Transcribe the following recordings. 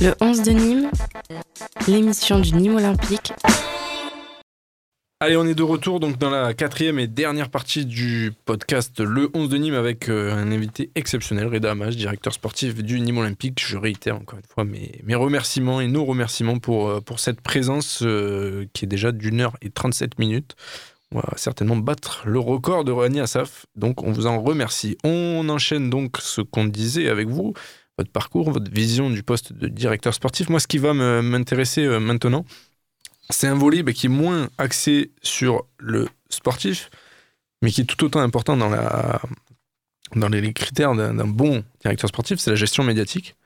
Le 11 de Nîmes, l'émission du Nîmes Olympique. Allez, on est de retour donc dans la quatrième et dernière partie du podcast Le 11 de Nîmes avec euh, un invité exceptionnel, Reda Hamas, directeur sportif du Nîmes Olympique. Je réitère encore une fois mes, remerciements et nos remerciements pour, euh, cette présence euh, qui est déjà d'une heure et 37 minutes. Va certainement battre le record de Rani Asaf, donc on vous en remercie. On enchaîne donc ce qu'on disait avec vous, votre parcours, votre vision du poste de directeur sportif. Moi, ce qui va m'intéresser maintenant, c'est un volet bah, qui est moins axé sur le sportif, mais qui est tout autant important dans, les critères d'un bon directeur sportif, c'est la gestion médiatique,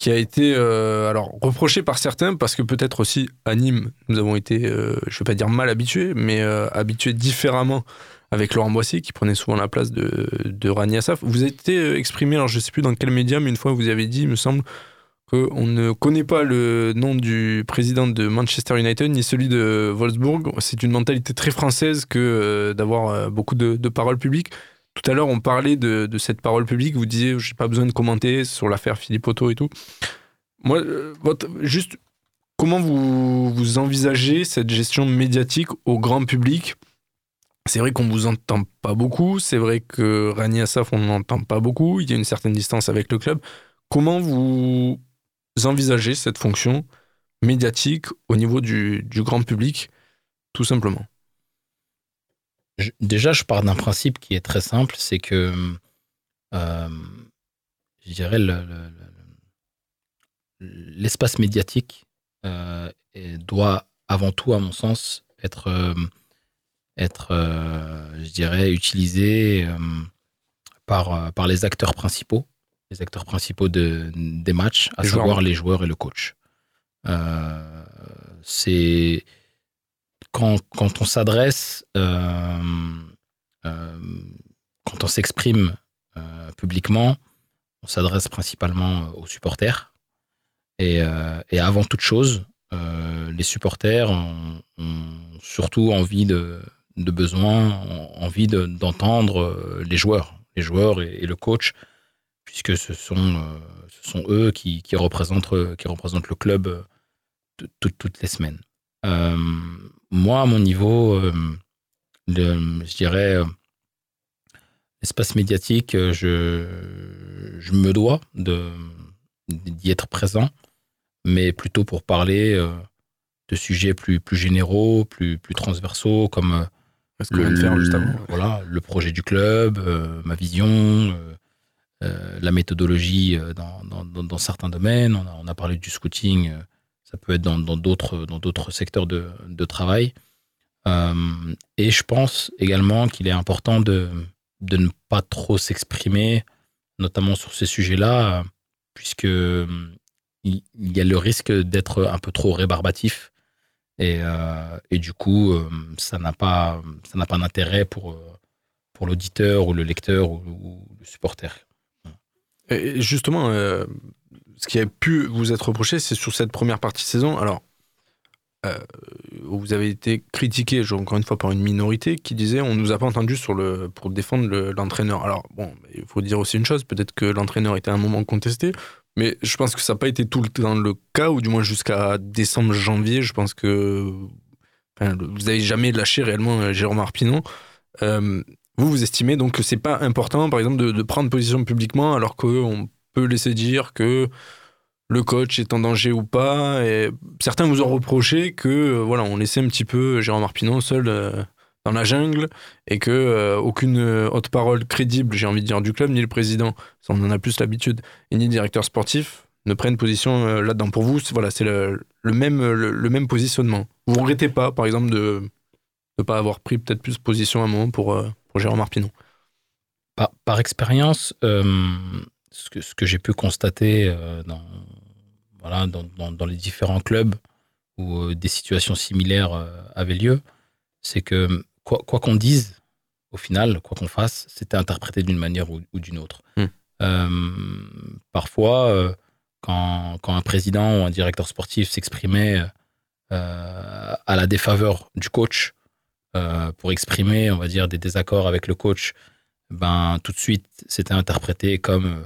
qui a été euh, alors reprochée par certains parce que peut-être aussi à Nîmes, nous avons été, euh, je ne vais pas dire mal habitués, mais euh, habitués différemment avec Laurent Boissier, qui prenait souvent la place de, de Rani Assaf. Vous euh, exprimé, alors je ne sais plus dans quel média, mais une fois vous avez dit, il me semble, qu'on ne connaît pas le nom du président de Manchester United ni celui de Wolfsburg. C'est une mentalité très française que d'avoir beaucoup de paroles publiques. Tout à l'heure, on parlait de, cette parole publique. Vous disiez, j'ai pas besoin de commenter sur l'affaire Philippe Otto et tout. Moi, euh, juste, comment vous, vous envisagez cette gestion médiatique au grand public? C'est vrai qu'on vous entend pas beaucoup. C'est vrai que Rani Assaf, on n'entend pas beaucoup. Il y a une certaine distance avec le club. Comment vous envisagez cette fonction médiatique au niveau du grand public, tout simplement? Je- déjà, je pars d'un principe qui est très simple, c'est que, euh, je dirais, le- le- le- l'espace médiatique euh, doit avant tout, à mon sens, être, euh, être je dirais, utilisé par, par les acteurs principaux, les acteurs principaux de, des matchs, à Les joueurs. savoir les joueurs et le coach. C'est quand, on s'adresse, euh, euh, quand on s'exprime euh, publiquement, on s'adresse principalement aux supporters. Et, avant toute chose, les supporters ont, surtout envie de, besoin, envie de- d'entendre les joueurs, les joueurs et, le coach, puisque ce sont, eux qui, représentent, le club tout- tout- toutes les semaines. Moi, à mon niveau, euh, le- je dirais, euh, l'espace médiatique, euh, je, je me dois d'y être présent, mais plutôt pour parler euh, de sujets plus, plus généraux, plus, plus transversaux, comme avant. voilà, le projet du club, ma vision, la méthodologie dans, dans- dans- dans certains domaines. On a, on a parlé du scouting, ça peut être dans d'autres secteurs de, travail. Euh, et je pense également qu'il est important de, ne pas trop s'exprimer, notamment sur ces sujets-là, puisque euh, il y a le risque d'être un peu trop rébarbatif. Et, euh, du coup, ça n'a pas, d'intérêt pour, l'auditeur ou le lecteur ou, le supporter. Justement, ce qui a pu vous être reproché, c'est sur cette première partie de saison. Alors, euh, vous avez été critiqué, encore une fois, par une minorité qui disait on nous a pas entendu sur le, pour défendre le- l'entraîneur. Alors, bon, il faut dire aussi une chose peut-être que l'entraîneur était à un moment contesté, mais je pense que ça n'a pas été tout le temps le cas, ou du moins jusqu'à décembre, janvier. Je pense que vous n'avez jamais lâché réellement euh, Jérôme Arpinon. Euh, vous, vous estimez donc que c'est pas important, par exemple, de, de prendre position publiquement alors qu'on peut laisser dire que le coach est en danger ou pas. Et certains vous ont reproché que euh, voilà, on laissait un petit peu Jérôme Arpinon seul euh, dans la jungle et que euh, aucune autre parole crédible, j'ai envie de dire, du club, ni le président, ça on en a plus l'habitude, et ni le directeur sportif ne prennent position là-dedans. Pour vous, c'est- voilà, c'est le, même, le, même positionnement. Vous ne regrettez pas, par exemple, de ne pas avoir pris peut-être plus position à un moment pour, Jérôme Arpinon Par, expérience, ce que, ce que j'ai pu constater euh, dans, voilà, dans, dans- dans les différents clubs où euh, des situations similaires euh, avaient lieu, c'est que quoi quoi qu'on dise, au final, quoi qu'on fasse, c'était interprété d'une manière ou, ou d'une autre. Hmm. Euh, parfois, euh, quand, quand un président ou un directeur sportif s'exprimait euh, à la défaveur du coach pour exprimer, on va dire, des désaccords avec le coach ben, tout de suite, c'était interprété comme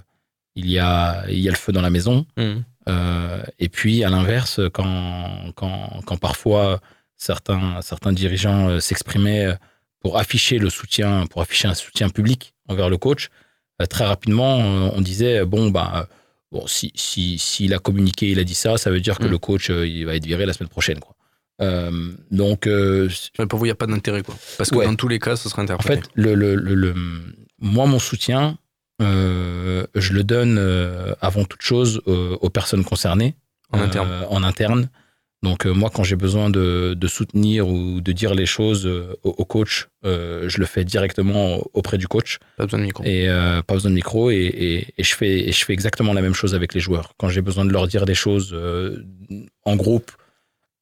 il, y a, il y a le feu dans la maison. Mmh. Euh, et puis, à l'inverse, quand, quand, quand, parfois certains, certains dirigeants euh, s'exprimaient pour afficher le soutien, pour afficher un soutien public envers le coach, très rapidement, on disait bon, ben, bon, si, si, s'il a communiqué, il a dit ça, ça veut dire que Mmh. le coach, il va être viré la semaine prochaine. Quoi. Euh, donc, euh, pour vous, il n'y a pas d'intérêt, quoi. Parce que Ouais. dans tous les cas, ce sera en interprété. fait, le, le- le- le- moi, mon soutien, euh, je le donne euh, avant toute chose aux, aux personnes concernées. En euh, interne. En interne. Donc, euh, moi, quand j'ai besoin de, de soutenir ou de dire les choses euh, au, au coach, euh, je le fais directement auprès du coach. Pas besoin de micro. Et euh, pas besoin de micro. Et, et- et je fais, et je fais exactement la même chose avec les joueurs. Quand j'ai besoin de leur dire des choses euh, en groupe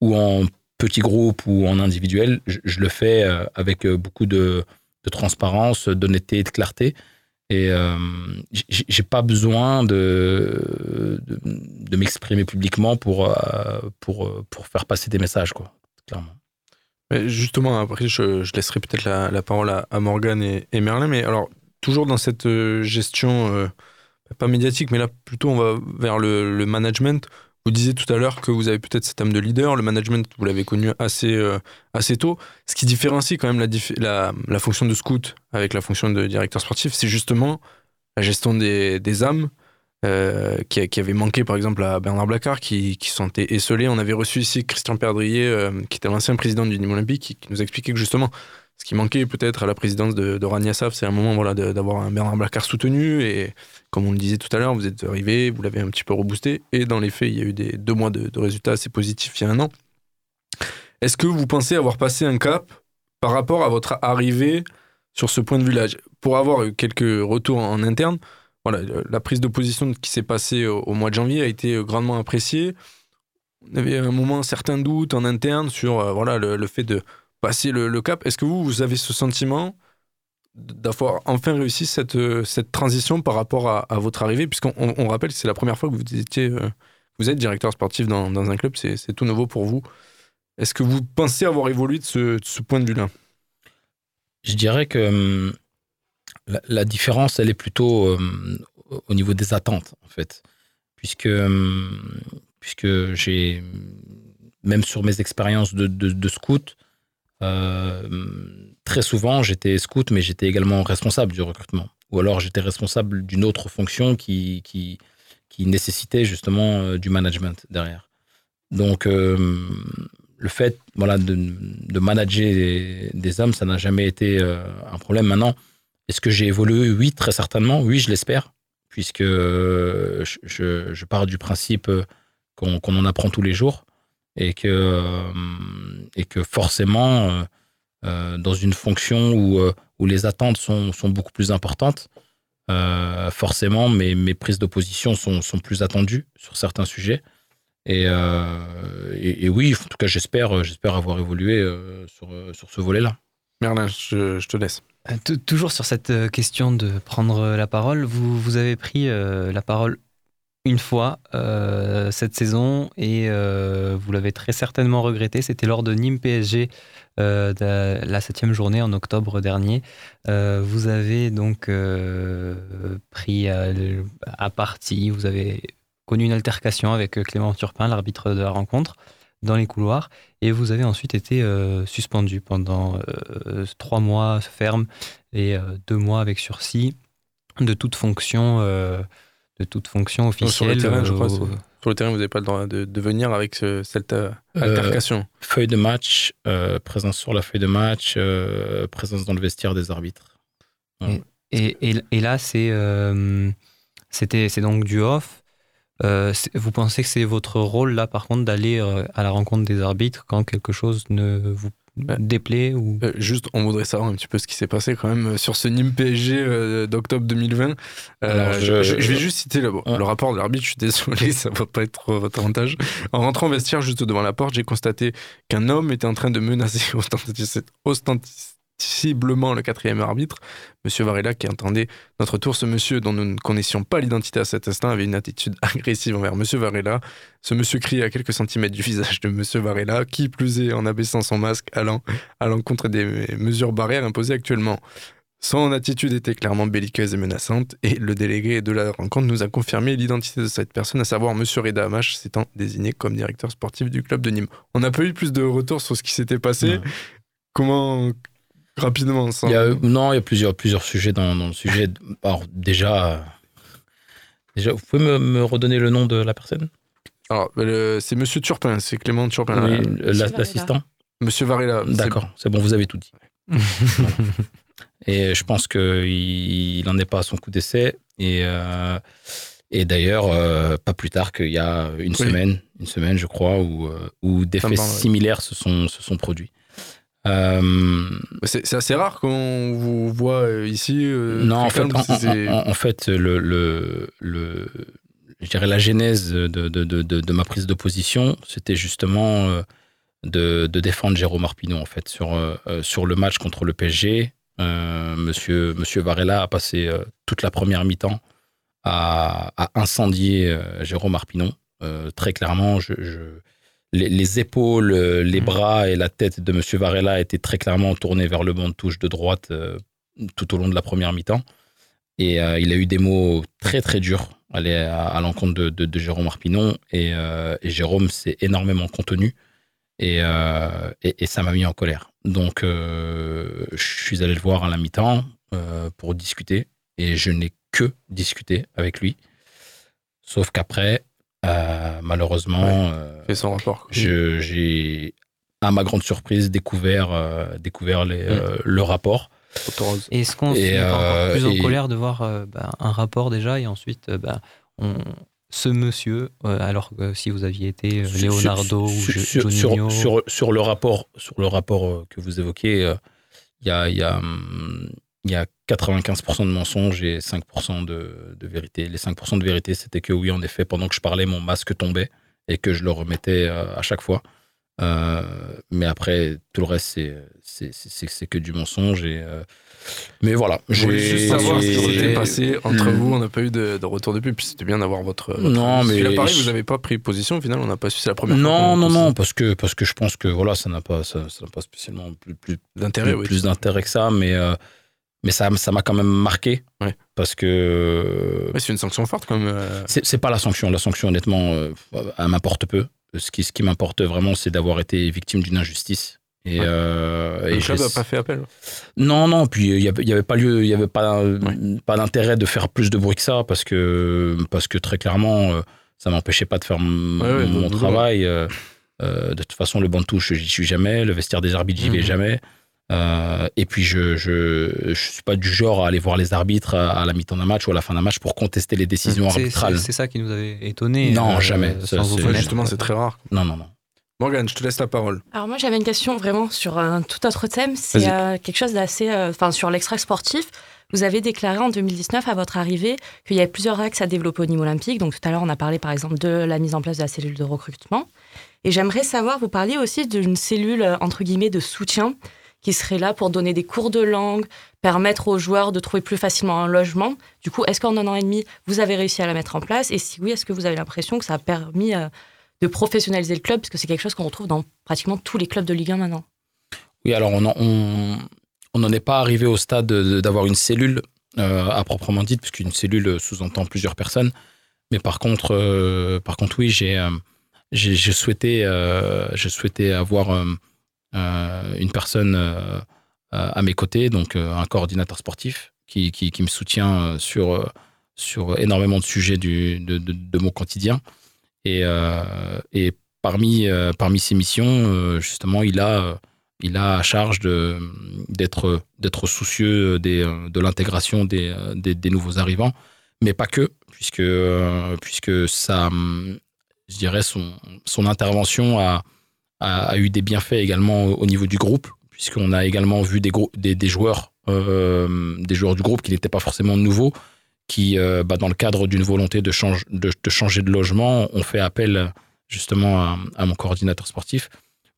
ou en petit groupe ou en individuel, je, je le fais euh, avec euh, beaucoup de, de transparence, d'honnêteté et de clarté. Et euh, j'ai pas besoin de, de, m'exprimer publiquement pour, euh, pour, euh, pour faire passer des messages, quoi, clairement. Justement, après, je, laisserai peut-être la, parole à, à Morgane et, Merlin. Mais alors, toujours dans cette euh, gestion, pas médiatique, mais là, plutôt, on va vers le, le management. Vous disiez tout à l'heure que vous avez peut-être cette âme de leader. Le management, vous l'avez connu assez, euh, assez tôt. Ce qui différencie quand même la, la, fonction de scout avec la fonction de directeur sportif, c'est justement la gestion des, des âmes. euh, qui, qui avait manqué par exemple à Bernard Blacard qui, qui se sentait esselé. On avait reçu ici Christian Perdrier, euh, qui était l'ancien président du Nîmes Olympique, qui nous expliquait que justement ce qui manquait peut-être à la présidence de, de Rania Saf, c'est un moment voilà, d'avoir un Bernard Blacard soutenu. Et comme on le disait tout à l'heure, vous êtes arrivé, vous l'avez un petit peu reboosté. Et dans les faits, il y a eu des deux mois de, résultats assez positifs il y a un an. Est-ce que vous pensez avoir passé un cap par rapport à votre arrivée sur ce point de vue-là? Pour avoir quelques retours en interne, voilà, la prise de position qui s'est passée au, mois de janvier a été grandement appréciée. On avait un moment certains doutes en interne sur euh, voilà, le fait de passer le, cap. Est-ce que vous, avez ce sentiment d'avoir enfin réussi cette, euh, transition par rapport à, votre arrivée? Puisqu'on on, on rappelle que c'est la première fois que vous étiez, euh, vous êtes directeur sportif dans, un club, c'est tout nouveau pour vous. Est-ce que vous pensez avoir évolué de ce, point de vue-là? Je dirais que hum, la, différence, elle est plutôt hum, au niveau des attentes, en fait. Puisque, hum, puisque j'ai, même sur mes expériences de, scout, très souvent, j'étais scout, mais j'étais également responsable du recrutement. Ou alors, j'étais responsable d'une autre fonction qui, nécessitait justement euh, du management derrière. Donc, euh, le fait voilà, de, manager des, hommes, ça n'a jamais été euh, un problème. Maintenant, est-ce que j'ai évolué? Oui, très certainement. Oui, je l'espère, puisque euh, je, pars du principe euh, qu'on en apprend tous les jours et que, euh, et que forcément, euh, euh, dans une fonction où, où les attentes sont, sont beaucoup plus importantes, euh, forcément, mes, mes prises de position sont, sont plus attendues sur certains sujets. Et, euh, et, et oui, en tout cas, j'espère, j'espère avoir évolué euh, sur, sur ce volet-là. Merlin, je, je te laisse. Euh, tou- Toujours sur cette question de prendre la parole, vous, vous avez pris euh, la parole une fois euh, cette saison et euh, vous l'avez très certainement regretté. C'était lors de Nîmes PSG, euh, la septième journée en octobre dernier. Vous avez donc pris le- à partie, vous avez connu une altercation avec Clément Turpin, l'arbitre de la rencontre, dans les couloirs, et vous avez ensuite été suspendu pendant trois mois ferme et deux mois avec sursis de toute fonction, de toute fonction sur le officielle. terrain, je euh, crois, au- Sur le terrain, vous n'avez pas le droit de, de venir avec ce- cette euh, Euh, altercation. feuille de match, euh, présence sur la feuille de match, euh, présence dans le vestiaire des arbitres. Et, et, et là, c'est euh, c'était c'est donc du off. Euh, vous pensez que c'est votre rôle là, par contre, d'aller euh, à la rencontre des arbitres quand quelque chose ne vous Ou Euh, juste, on voudrait savoir un petit peu ce qui s'est passé quand même euh, sur ce Nîmes PSG euh, d'octobre 2020. Euh, Alors, je, je- je- je vais juste citer le, bon, Ouais. le rapport de l'arbitre. Je suis désolé, ça va pas être votre avantage. En rentrant au vestiaire juste devant la porte, j'ai constaté qu'un homme était en train de menacer ostentatis- le quatrième arbitre, Monsieur Varela, qui entendait notre tour. Ce monsieur, dont nous ne connaissions pas l'identité à cet instant, avait une attitude agressive envers Monsieur Varela. Ce monsieur criait à quelques centimètres du visage de Monsieur Varela, qui plus est en abaissant son masque allant à l'encontre des mesures barrières imposées actuellement. Son attitude était clairement belliqueuse et menaçante, et le délégué de la rencontre nous a confirmé l'identité de cette personne, à savoir M. Reda Amash, s'étant désigné comme directeur sportif du club de Nîmes. On n'a pas eu plus de retours sur ce qui s'était passé. Non. Comment rapidement sans- Il y a, non, il y a plusieurs, plusieurs sujets dans, dans le sujet. Alors, déjà, déjà, vous pouvez me, me redonner le nom de la personne? Alors, le- c'est Monsieur Turpin, c'est Clément Turpin. Oui, Euh. L'assistant Monsieur Varela. D'accord, c'est bon, vous avez tout dit. Et je pense qu'il n'en est pas à son coup d'essai. Et, euh, et d'ailleurs, euh, pas plus tard qu'il y a une semaine, une semaine, je crois, où, où des Ça faits similaires se sont, se sont produits. Euh, C'est assez rare qu'on vous voit euh, ici. euh, non, en fait, en, en- en le, le, le- je dirais la genèse de, de, de, ma prise de position, c'était justement de, défendre Jérôme Arpinon en fait sur sur le match contre le PSG. euh, Monsieur Monsieur Varela a passé toute la première mi-temps à, à incendier Jérôme Arpinon. Très clairement, je, je- les, les épaules, euh, les Mhm. bras et la tête de Monsieur Varela étaient très clairement tournés vers le banc de touche de droite euh, tout au long de la première mi-temps. Et euh, il a eu des mots très très durs à, les- à- à l'encontre de, de- de Jérôme Arpinon. Et, euh, et Jérôme s'est énormément contenu. Et, et, et ça m'a mis en colère. Donc je suis allé le voir à la mi-temps pour discuter. Et je n'ai que discuté avec lui. Sauf qu'après, euh, malheureusement, euh, fait son rapport. quoi. je- j'ai, à ma grande surprise, découvert, euh, découvert les, euh, le rapport. Rose. Est-ce qu'on se Et, met pas encore euh, plus en et- colère de voir euh, bah, un rapport déjà et ensuite euh, bah, on- ce monsieur, euh, alors que si vous aviez été euh, Sur- Leonardo sur, ou sur, sur, Juninho, sur- sur le rapport, sur le rapport euh, que vous évoquez, euh, il y, a, il y, a, hum, il y a 95% de mensonges et 5% de, de vérité. Les 5% de vérité, c'était que oui, en effet, pendant que je parlais, mon masque tombait et que je le remettais euh, à chaque fois. Euh, mais après, tout le reste, c'est, que du mensonge. Et, euh, mais voilà. Je voulais juste savoir ce qui s'était passé entre Hmm. vous. On n'a pas eu de, de retour depuis. Puis c'était bien d'avoir votre. votre Non, mais- là, pareil, vous n'avez pas pris position. Au final, on n'a pas su. C'est la première fois. Non, qu'on- non, non, se- parce que, parce que je pense que voilà, ça n'a pas, ça, ça n'a pas spécialement plus, plus, D'intérêt, plus, oui. plus d'intérêt que ça, mais, euh, mais ça ça m'a quand même marqué. Ouais. Parce que Ouais, c'est une sanction forte, comme. euh, c'est pas la sanction. La sanction, honnêtement, euh, elle m'importe peu. Ce qui, ce qui m'importe vraiment, c'est d'avoir été victime d'une injustice. Et, Ouais. euh, et Le je club n'a pas fait appel. Non, non, puis il n'y avait, il y avait pas lieu, il y avait pas, pas d'intérêt de faire plus de bruit que ça parce que, parce que très clairement, euh, ça m'empêchait pas de faire mon boulot, travail. euh, euh, de toute façon, le banc de touche, j'y suis jamais. Le vestiaire des arbitres, j'y vais Mhm. jamais. Euh, et puis, je, je, je suis pas du genre à aller voir les arbitres à, à la mi-temps d'un match ou à la fin d'un match pour contester les décisions arbitrales. c'est ça qui nous avait étonné. Non, jamais. sans Ça, justement, c'est très rare. Non, non, non. Morgane, je te laisse la parole. Alors moi j'avais une question vraiment sur un tout autre thème, c'est euh, quelque chose d'assez, euh, enfin sur l'extra sportif. Vous avez déclaré en 2019 à votre arrivée qu'il y avait plusieurs axes à développer au niveau olympique. Donc tout à l'heure on a parlé par exemple de la mise en place de la cellule de recrutement. Et j'aimerais savoir, vous parliez aussi d'une cellule euh, entre guillemets de soutien qui serait là pour donner des cours de langue, permettre aux joueurs de trouver plus facilement un logement. Du coup, est-ce qu'en un an et demi, vous avez réussi à la mettre en place? Et si oui, est-ce que vous avez l'impression que ça a permis euh, de professionnaliser le club? Parce que c'est quelque chose qu'on retrouve dans pratiquement tous les clubs de Ligue 1 maintenant. Oui, alors on en- on n'en est pas arrivé au stade de- d'avoir une cellule euh, à proprement dit, puisqu'une cellule sous-entend plusieurs personnes. Mais par contre, euh, par contre, oui, j'ai euh, j'ai souhaité euh, avoir euh, euh, une personne euh, à mes côtés, donc euh, un coordinateur sportif qui, qui, me soutient euh, sur euh, sur énormément de sujets de, de, de mon quotidien. Et, euh, et parmi, euh, parmi ses missions, euh, justement, il a, euh, il a à charge d'être soucieux des, euh, de l'intégration des, euh, des, des nouveaux arrivants, mais pas que, puisque, euh, puisque ça, je dirais, son, son intervention a, a, eu des bienfaits également au, au niveau du groupe, puisqu'on a également vu des, des, des joueurs, euh, des joueurs du groupe qui n'étaient pas forcément nouveaux, qui, euh, bah, dans le cadre d'une volonté de, change, de, de changer de logement, ont fait appel justement à, mon coordinateur sportif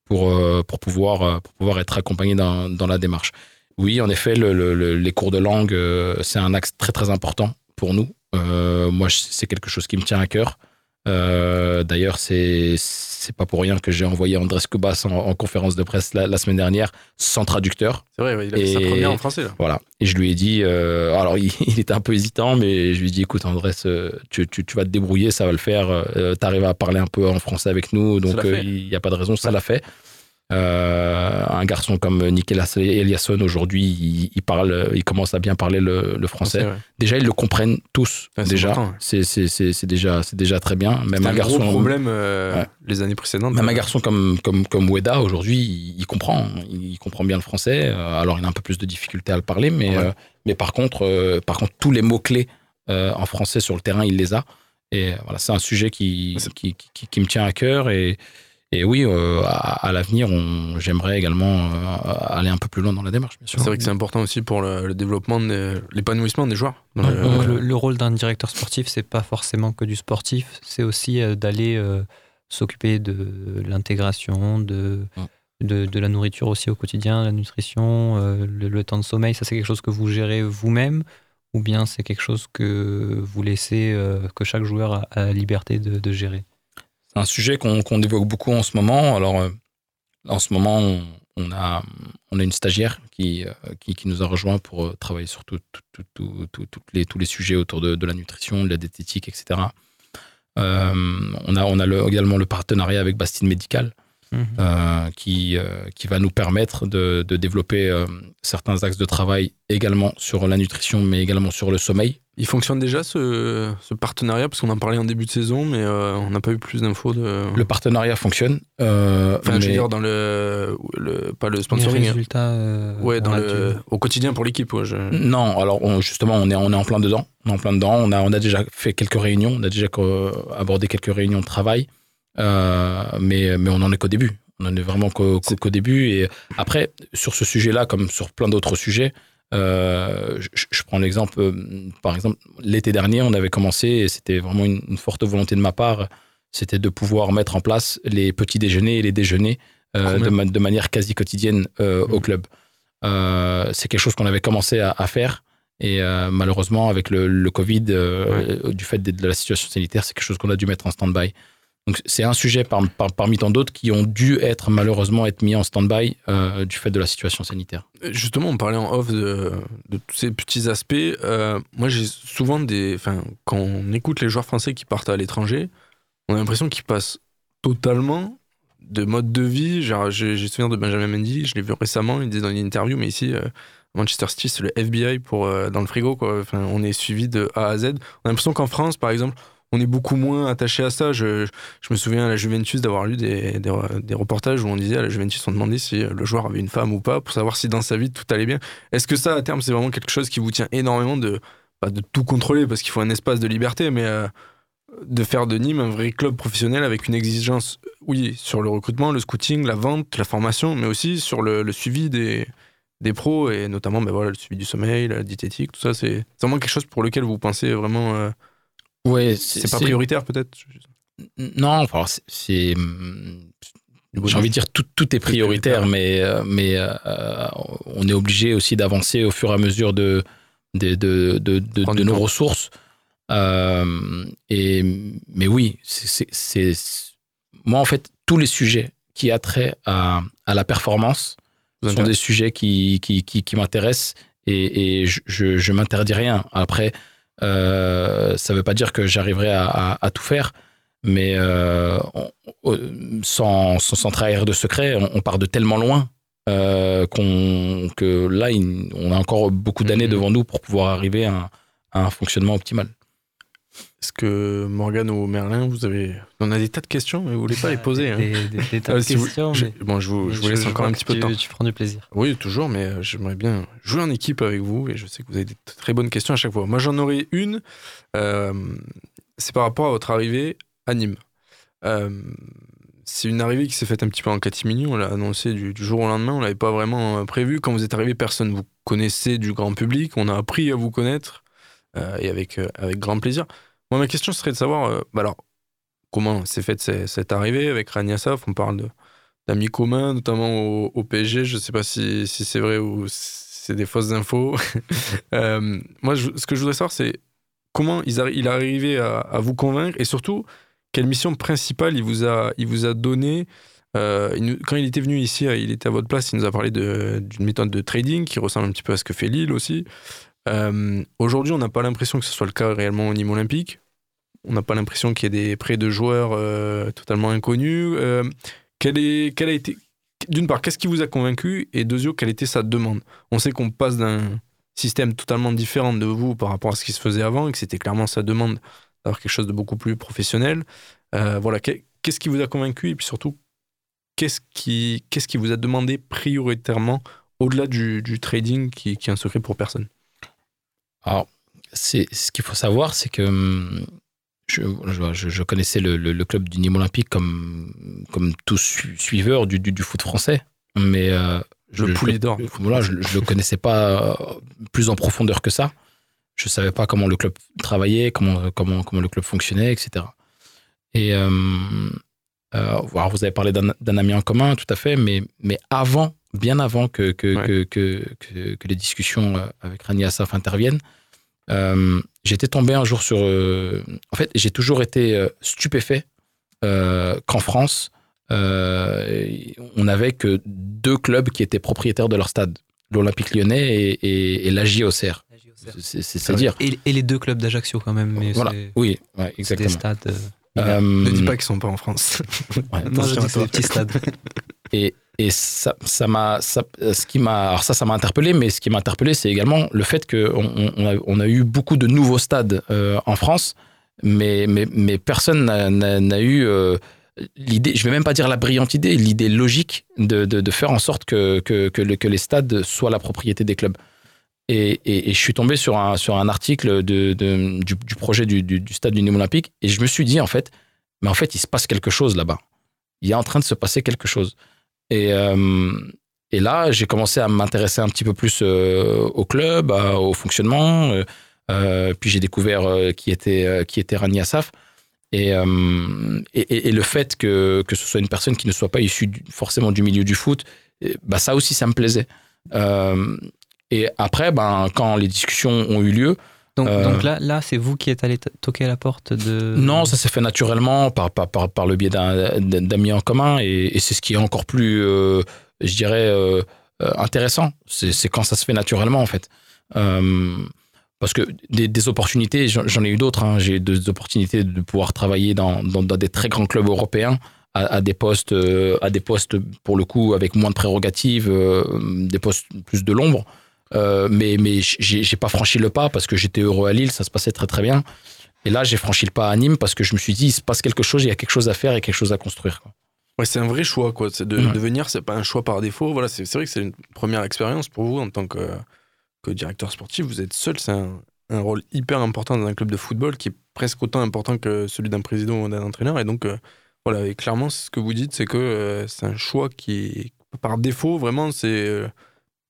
pour, euh, pour, pouvoir, pour pouvoir être accompagné dans, dans la démarche. Oui, en effet, le- le- le- les cours de langue, c'est un axe très très important pour nous. Moi, c'est quelque chose qui me tient à cœur. Euh, D'ailleurs, c'est c'est pas pour rien que j'ai envoyé Andrés Cubas en, en conférence de presse la, la semaine dernière sans traducteur. C'est vrai, ouais, il a fait sa première en français. Là. Voilà. Et je lui ai dit, euh, alors il, il était un peu hésitant, mais je lui ai dit, écoute Andrés, euh, tu, tu, tu vas te débrouiller, ça va le faire. Euh, T'arrives à parler un peu en français avec nous, donc il n'y a pas de raison, ça l'a fait. Euh, un garçon comme Nicolas Eliasson aujourd'hui, il, il parle, il commence à bien parler le, le français. ouais. Déjà, ils le comprennent tous. Ouais, déjà, ouais. c'est déjà, c'est déjà très bien. Même un un garçon, gros problème euh, les années précédentes. même un garçon comme comme comme Weda aujourd'hui, il, il comprend, il, comprend bien le français. Euh, alors, il a un peu plus de difficulté à le parler, mais euh, mais par contre, euh, par contre, tous les mots clés en français sur le terrain, il les a. Et euh, voilà, c'est un sujet qui, qui, qui me tient à cœur et et oui, euh, à, à l'avenir, on- j'aimerais également euh, aller un peu plus loin dans la démarche, bien sûr. C'est vrai que c'est important aussi pour le, le développement, de- l'épanouissement des joueurs. dans le- Donc, le, le rôle d'un directeur sportif, c'est pas forcément que du sportif, c'est aussi euh, d'aller euh, s'occuper de l'intégration, de, de, de la nourriture aussi au quotidien, la nutrition, euh, le, le temps de sommeil. Ça, c'est quelque chose que vous gérez vous-même ou bien c'est quelque chose que vous laissez, euh, que chaque joueur a, a la liberté de, de gérer? C'est un sujet qu'on qu'on évoque beaucoup en ce moment. Alors, euh, en ce moment, on, on a, on a une stagiaire qui, euh, qui, qui nous a rejoint pour euh, travailler sur tout- tout- tout- tout- tout- toutes les, tous les sujets autour de, de la nutrition, de la diététique, etc. On a, on a le- également le partenariat avec Bastille Médical Mhm. euh, qui, euh, qui va nous permettre de, de développer euh, certains axes de travail également sur la nutrition, mais également sur le sommeil. Il fonctionne déjà ce, ce partenariat parce qu'on en parlait en début de saison, mais euh, on n'a pas eu plus d'infos de. Le partenariat fonctionne. euh, Enfin, je veux mais- dire dans le, le pas le Les sponsoring. hein. résultats. euh, Ouais, dans le au quotidien pour l'équipe. Ouais, je- Non, alors on- justement, on est, on est en plein dedans. On est en plein dedans. On a, on a déjà fait quelques réunions. On a déjà abordé quelques réunions de travail. Euh, mais, mais on en est qu'au début. On en est vraiment qu'au début. Et après, sur ce sujet-là, comme sur plein d'autres sujets, euh, je, je prends l'exemple, euh, par exemple, l'été dernier, on avait commencé, et c'était vraiment une, une forte volonté de ma part, c'était de pouvoir mettre en place les petits déjeuners et les déjeuners euh, de, ma- de manière quasi quotidienne au Mhm. club. C'est quelque chose qu'on avait commencé à, à faire. Et malheureusement, avec le, le Covid, du fait de, de la situation sanitaire, c'est quelque chose qu'on a dû mettre en stand-by. Donc c'est un sujet par- par- parmi tant d'autres qui ont dû être malheureusement être mis en stand-by euh, du fait de la situation sanitaire. Justement, on parlait en off de, tous ces petits aspects. Euh, moi, j'ai souvent des. Enfin, quand on écoute les joueurs français qui partent à l'étranger, on a l'impression qu'ils passent totalement de mode de vie. Genre, j'ai souvenir de Benjamin Mendy, je l'ai vu récemment, il disait dans une interview, mais ici, euh, Manchester City, c'est le FBI pour, euh, dans le frigo. Enfin, on est suivi de A à Z. On a l'impression qu'en France, par exemple, on est beaucoup moins attaché à ça. Je, me souviens à la Juventus d'avoir lu des, des, reportages où on disait à la Juventus, on demandait si le joueur avait une femme ou pas pour savoir si dans sa vie tout allait bien. Est-ce que ça, à terme, c'est vraiment quelque chose qui vous tient énormément de, de tout contrôler parce qu'il faut un espace de liberté, mais euh, de faire de Nîmes un vrai club professionnel avec une exigence, oui, sur le recrutement, le scouting, la vente, la formation, mais aussi sur le, suivi des, des pros et notamment ben voilà, le suivi du sommeil, la diététique, tout ça. C'est c'est vraiment quelque chose pour lequel vous pensez vraiment. euh, Ouais, c'est pas prioritaire peut-être Non, enfin, c'est-. J'ai envie de dire tout, tout est prioritaire, mais, euh, mais euh, on est obligé aussi d'avancer au fur et à mesure de, de, de, de, nos temps. ressources. Euh, et, mais oui, c'est- Moi, en fait, tous les sujets qui a trait à, à la performance sont des sujets qui, qui, qui, qui m'intéressent et, et je, je, je m'interdis rien. Après, euh, ça ne veut pas dire que j'arriverai à, à- à tout faire, mais euh, on- sans, sans, sans trahir de secret, on, on part de tellement loin euh, qu'on, que là, il- on a encore beaucoup d'années Mhm. devant nous pour pouvoir arriver à un, à un fonctionnement optimal. Est-ce que Morgane ou Merlin, vous avez. On a des tas de questions, mais vous voulez pas les poser. hein. Des, des- des tas Ah, de si questions. mais- Bon, je vous, je vous mais laisse encore un petit peu de temps. Tu prends du plaisir. Oui, toujours, mais euh, j'aimerais bien jouer en équipe avec vous et je sais que vous avez des très bonnes questions à chaque fois. Moi, j'en aurais une. euh, c'est par rapport à votre arrivée à Nîmes. Euh, c'est une arrivée qui s'est faite un petit peu en catimini. On l'a annoncé du, du jour au lendemain. On l'avait pas vraiment prévu. Quand vous êtes arrivé, personne vous connaissait du grand public. On a appris à vous connaître euh, et avec, euh, avec grand plaisir. Ma question serait de savoir, euh, bah alors, comment s'est faite cette, arrivée avec Rania Saf? On parle d'amis communs, notamment au, au PSG. Je ne sais pas si, c'est vrai ou si c'est des fausses infos. Euh, moi, ce que je voudrais savoir, c'est comment il est arrivé à, vous convaincre et surtout, quelle mission principale il vous a, il vous a donné quand il était venu ici, il était à votre place, il nous a parlé d'une méthode de trading qui ressemble un petit peu à ce que fait Lille aussi. Aujourd'hui, on n'a pas l'impression que ce soit le cas réellement au niveau olympique. On n'a pas l'impression qu'il y ait des prêts de joueurs totalement inconnus. quelle, est, quelle a été, d'une part, qu'est-ce qui vous a convaincu? Et deuxièmement, quelle était sa demande? On sait qu'on passe d'un système totalement différent de vous par rapport à ce qui se faisait avant et que c'était clairement sa demande d'avoir quelque chose de beaucoup plus professionnel. Euh, voilà, qu'est-ce qui vous a convaincu? Et puis surtout, qu'est-ce qui, qu'est-ce qui vous a demandé prioritairement au-delà du, trading qui, est un secret pour personne? Alors, c'est, ce qu'il faut savoir, c'est que hum, je, je, connaissais le, le, club du Nîmes Olympique comme, comme tout suiveur du, du, foot français, mais euh, je, d'or. Voilà, je, ne le connaissais pas euh, plus en profondeur que ça. Je savais pas comment le club travaillait, comment, comment, comment le club fonctionnait, etc. Et euh, euh, vous avez parlé d'un ami en commun, tout à fait, mais, mais avant, bien avant que, que, que, que, que les discussions avec Rani Assaf interviennent, euh, j'étais tombé un jour sur. Euh, en fait, j'ai toujours été euh, stupéfait qu'en France, on n'avait que deux clubs qui étaient propriétaires de leur stade l'Olympique lyonnais et, et, l'AJ-Auxerre. C'est-à-dire. Et, les deux clubs d'Ajaccio, quand même. Mais voilà. Oui, exactement. Des stades. ne dis pas qu'ils sont pas en France. non, je dis c'est des petits stades. Et, et ça, ça m'a, ce qui m'a, ça, ça m'a interpellé, mais ce qui m'a interpellé, c'est également le fait qu'on on, a, eu beaucoup de nouveaux stades euh, en France, mais, mais, personne n'a eu euh, l'idée, je vais même pas dire la brillante idée, l'idée logique de, de, faire en sorte que, que, que, les stades soient la propriété des clubs. Et, je suis tombé sur un, sur un article de, du, projet du stade du Nîmes Olympique, et je me suis dit, en fait, mais en fait, il se passe quelque chose là-bas. Il est en train de se passer quelque chose. Et, euh, et là, j'ai commencé à m'intéresser un petit peu plus euh, au club, au fonctionnement. Euh, puis j'ai découvert qui était, qui était Rani Assaf. Et, le fait que, que ce soit une personne qui ne soit pas issue forcément du milieu du foot, bah ça aussi, ça me plaisait. et après, ben, quand les discussions ont eu lieu, donc, donc, là, là c'est vous qui êtes allé toquer à la porte de... Non, ça s'est fait naturellement par, par, par, par le biais d'amis en commun et, c'est ce qui est encore plus, euh, je dirais, euh, euh, intéressant. C'est quand ça se fait naturellement en fait. parce que des, des opportunités, j'en ai eu d'autres. Hein. J'ai eu des opportunités de pouvoir travailler dans, dans, dans des très grands clubs européens à, à, des postes, à des postes pour le coup avec moins de prérogatives, des postes plus de l'ombre. Euh, mais mais j'ai pas franchi le pas parce que j'étais heureux à Lille, ça se passait très très bien. Et là, j'ai franchi le pas à Nîmes parce que je me suis dit, il se passe quelque chose, il y a quelque chose à faire et quelque chose à construire. Quoi. Ouais, c'est un vrai choix, quoi. De, de, venir, c'est pas un choix par défaut. Voilà, c'est vrai que c'est une première expérience pour vous en tant que, que directeur sportif. Vous êtes seul, c'est un, un, rôle hyper important dans un club de football qui est presque autant important que celui d'un président ou d'un entraîneur. Et donc, euh, voilà, et clairement, ce que vous dites, c'est que euh, c'est un choix qui, par défaut, vraiment, c'est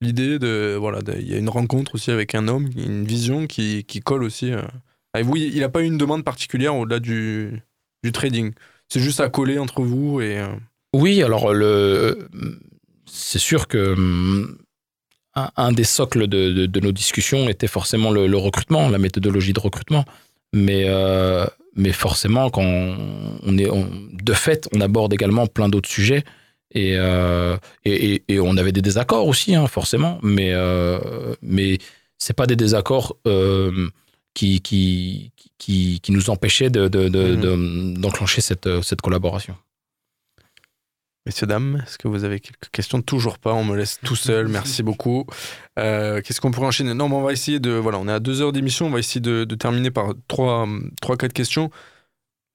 l'idée de voilà il y a une rencontre aussi avec un homme une vision qui, qui colle aussi euh, avec vous il n'a pas eu une demande particulière au-delà du, du trading. C'est juste à coller entre vous et euh, oui alors le c'est sûr que un, des socles de, de, nos discussions était forcément le, recrutement la méthodologie de recrutement. Mais euh, mais forcément quand on est de fait on aborde également plein d'autres sujets euh, et, et, et, on avait des désaccords aussi, hein, forcément, mais, euh, mais ce pas des désaccords euh, qui, qui, qui, qui, nous empêchaient d'enclencher de, de, cette, cette collaboration. Messieurs, dames, est-ce que vous avez quelques questions? Toujours pas, on me laisse tout seul, merci beaucoup. Euh, Qu'est-ce qu'on pourrait enchaîner? Non, mais on va essayer de... Voilà, on est à deux heures d'émission, on va essayer de, de, terminer par trois, trois, quatre questions.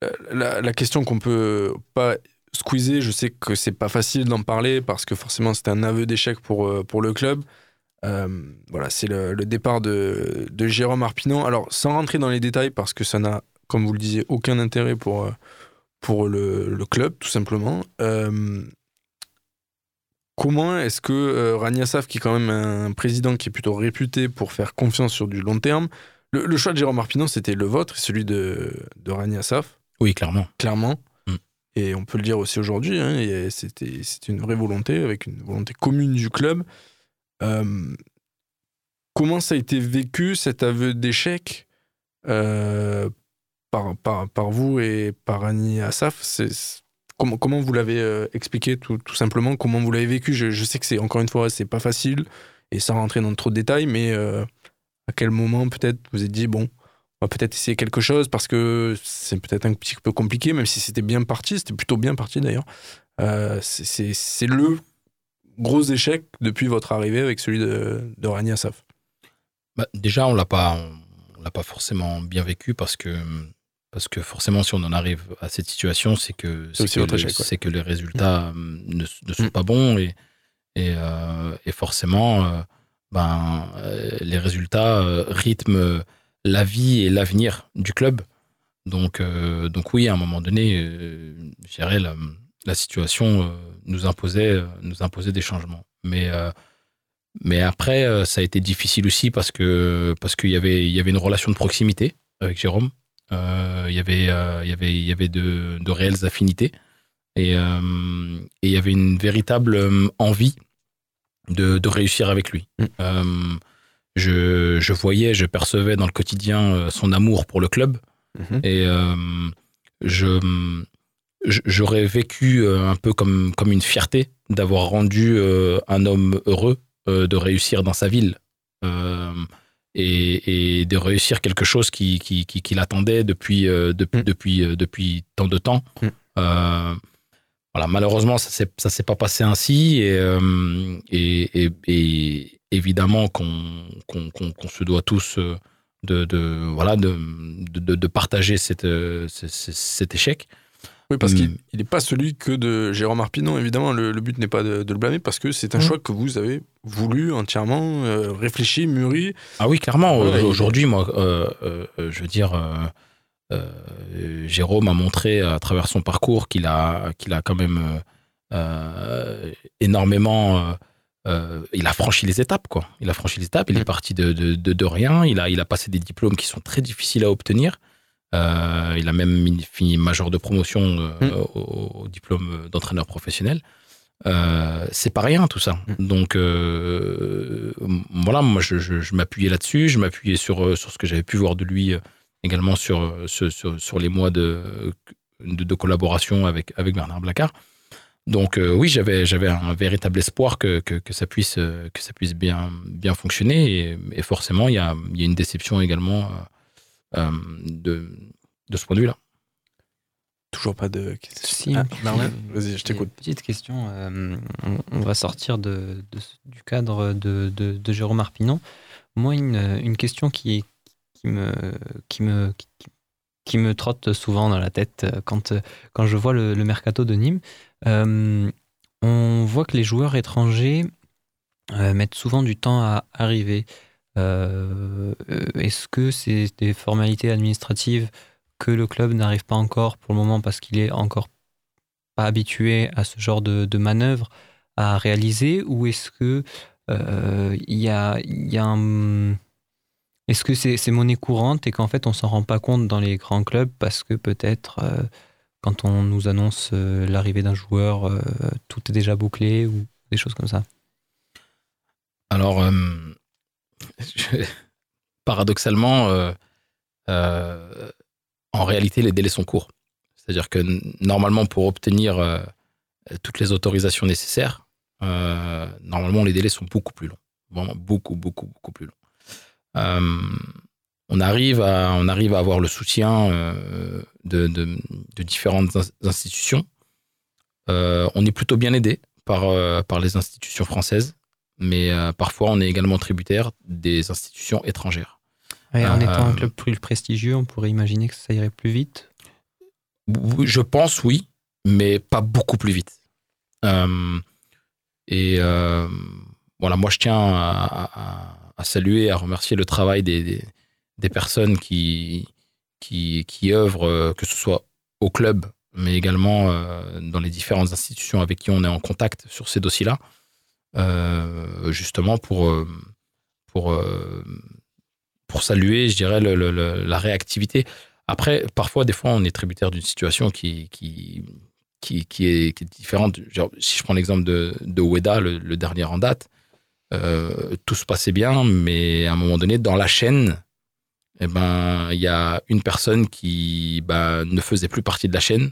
Euh, la, la, question qu'on peut pas Squeezer, je sais que c'est pas facile d'en parler parce que forcément c'était un aveu d'échec pour, euh, pour le club. Euh, voilà, c'est le, départ de, de, Jérôme Arpinon. Alors, sans rentrer dans les détails, parce que ça n'a, comme vous le disiez, aucun intérêt pour, euh, pour le, le club, tout simplement. comment est-ce que Rania Saf, qui est quand même un président qui est plutôt réputé pour faire confiance sur du long terme, le, choix de Jérôme Arpinon, c'était le vôtre et celui de, de Rania Saf? Oui, clairement. Clairement. Et on peut le dire aussi aujourd'hui, hein, c'était une vraie volonté, avec une volonté commune du club. Euh, comment ça a été vécu, cet aveu d'échec, euh, par, par, vous et par Annie Assaf? Comment, vous l'avez euh, expliqué tout, simplement? Comment vous l'avez vécu? Je, je, sais que c'est encore une fois, c'est pas facile et sans rentrer dans trop de détails, mais à quel moment peut-être vous êtes dit, bon, on va peut-être essayer quelque chose parce que c'est peut-être un petit peu compliqué, même si c'était bien parti, c'était plutôt bien parti d'ailleurs. Euh, c'est le gros échec depuis votre arrivée avec celui de, de Rani Assaf. Bah, déjà, on l'a pas, on, l'a pas forcément bien vécu parce que parce que forcément, si on en arrive à cette situation, c'est que c'est que, le, que, les résultats mmh. ne, ne, sont mmh. pas bons et et, euh, et forcément, euh, ben euh, les résultats rythment la vie et l'avenir du club. Donc, donc oui, à un moment donné, je dirais la, la situation nous imposait, nous imposait des changements. Mais mais après, ça a été difficile aussi parce que parce qu'il y avait il y avait une relation de proximité avec Jérôme. Euh, il y avait il y avait il y avait de, de réelles affinités et, et il y avait une véritable envie de, de réussir avec lui. Mm. Je, je, voyais, je percevais dans le quotidien son amour pour le club mm-hmm. et je j'aurais vécu un peu comme, comme une fierté d'avoir rendu un homme heureux euh, de réussir dans sa ville euh, et, et, de réussir quelque chose qui, qui, qui, qui l'attendait depuis, euh, depuis, depuis, depuis tant de temps. Mm. voilà, malheureusement, ça ne s'est pas passé ainsi et, et, et évidemment qu'on se doit tous de, de voilà, de, de, de partager cette, cet échec. Oui, parce qu'il n'est pas celui que de Jérôme Arpinon, évidemment. Le, but n'est pas de, le blâmer parce que c'est un mmh. choix que vous avez voulu entièrement, euh, réfléchi, mûri. Ah oui, clairement. Aujourd'hui, moi, euh, euh, je veux dire, Jérôme a montré à travers son parcours qu'il a, qu'il a quand même énormément. Il a franchi les étapes, quoi. Il a franchi les étapes. Il est mmh. parti de, de, de, rien. Il a, il a passé des diplômes qui sont très difficiles à obtenir. Euh, il a même fini major de promotion euh, mm. au, diplôme d'entraîneur professionnel. Euh, c'est pas rien tout ça. Mm. Donc voilà, moi je, m'appuyais là-dessus, je m'appuyais sur, sur ce que j'avais pu voir de lui également sur, sur, sur, les mois de, de, collaboration avec, avec Bernard Blacard. Donc oui, j'avais j'avais un véritable espoir que, que, que, ça puisse que ça puisse bien bien fonctionner et, forcément il y a, y a, une déception également euh, de, de ce point de vue-là. Toujours pas de questions. Ah, vas-y, je t'écoute. Petite question. Euh, on, va sortir de, du cadre de, de, Jérôme Arpinon. Moi, une, une question qui, qui, me, qui, me, qui, me trotte souvent dans la tête euh, quand, quand je vois le, mercato de Nîmes. on voit que les joueurs étrangers mettent souvent du temps à arriver. Euh, est-ce que c'est des formalités administratives que le club n'arrive pas encore pour le moment parce qu'il est encore pas habitué à ce genre de, de manœuvre à réaliser ou est-ce que euh, il y a, y a un... Est-ce que c'est monnaie courante et qu'en fait on s'en rend pas compte dans les grands clubs parce que peut-être euh, quand on nous annonce l'arrivée d'un joueur, tout est déjà bouclé ou des choses comme ça? Alors, paradoxalement, euh, euh, en réalité, les délais sont courts. C'est-à-dire que normalement, pour obtenir euh, toutes les autorisations nécessaires, normalement, les délais sont beaucoup plus longs. Vraiment beaucoup, beaucoup, beaucoup plus longs. On, arrive à, on arrive à avoir le soutien de, de, différentes institutions. on est plutôt bien aidé par, par les institutions françaises mais euh, parfois on est également tributaire des institutions étrangères. en étant un euh, club plus prestigieux, on pourrait imaginer que ça irait plus vite Je pense oui, mais pas beaucoup plus vite. Euh, et voilà, moi je tiens à, saluer, à remercier le travail des, des, personnes qui, qui, qui, œuvrent, que ce soit au club, mais également dans les différentes institutions avec qui on est en contact sur ces dossiers-là. Euh, justement pour, euh, pour, euh, pour saluer, je dirais, la réactivité. Après, parfois, des fois, on est tributaire d'une situation qui, qui, qui, qui, est, différente. si je prends l'exemple de, de Ueda, le, dernier en date, tout se passait bien, mais à un moment donné, dans la chaîne, eh ben, il y a une personne qui bah, ne faisait plus partie de la chaîne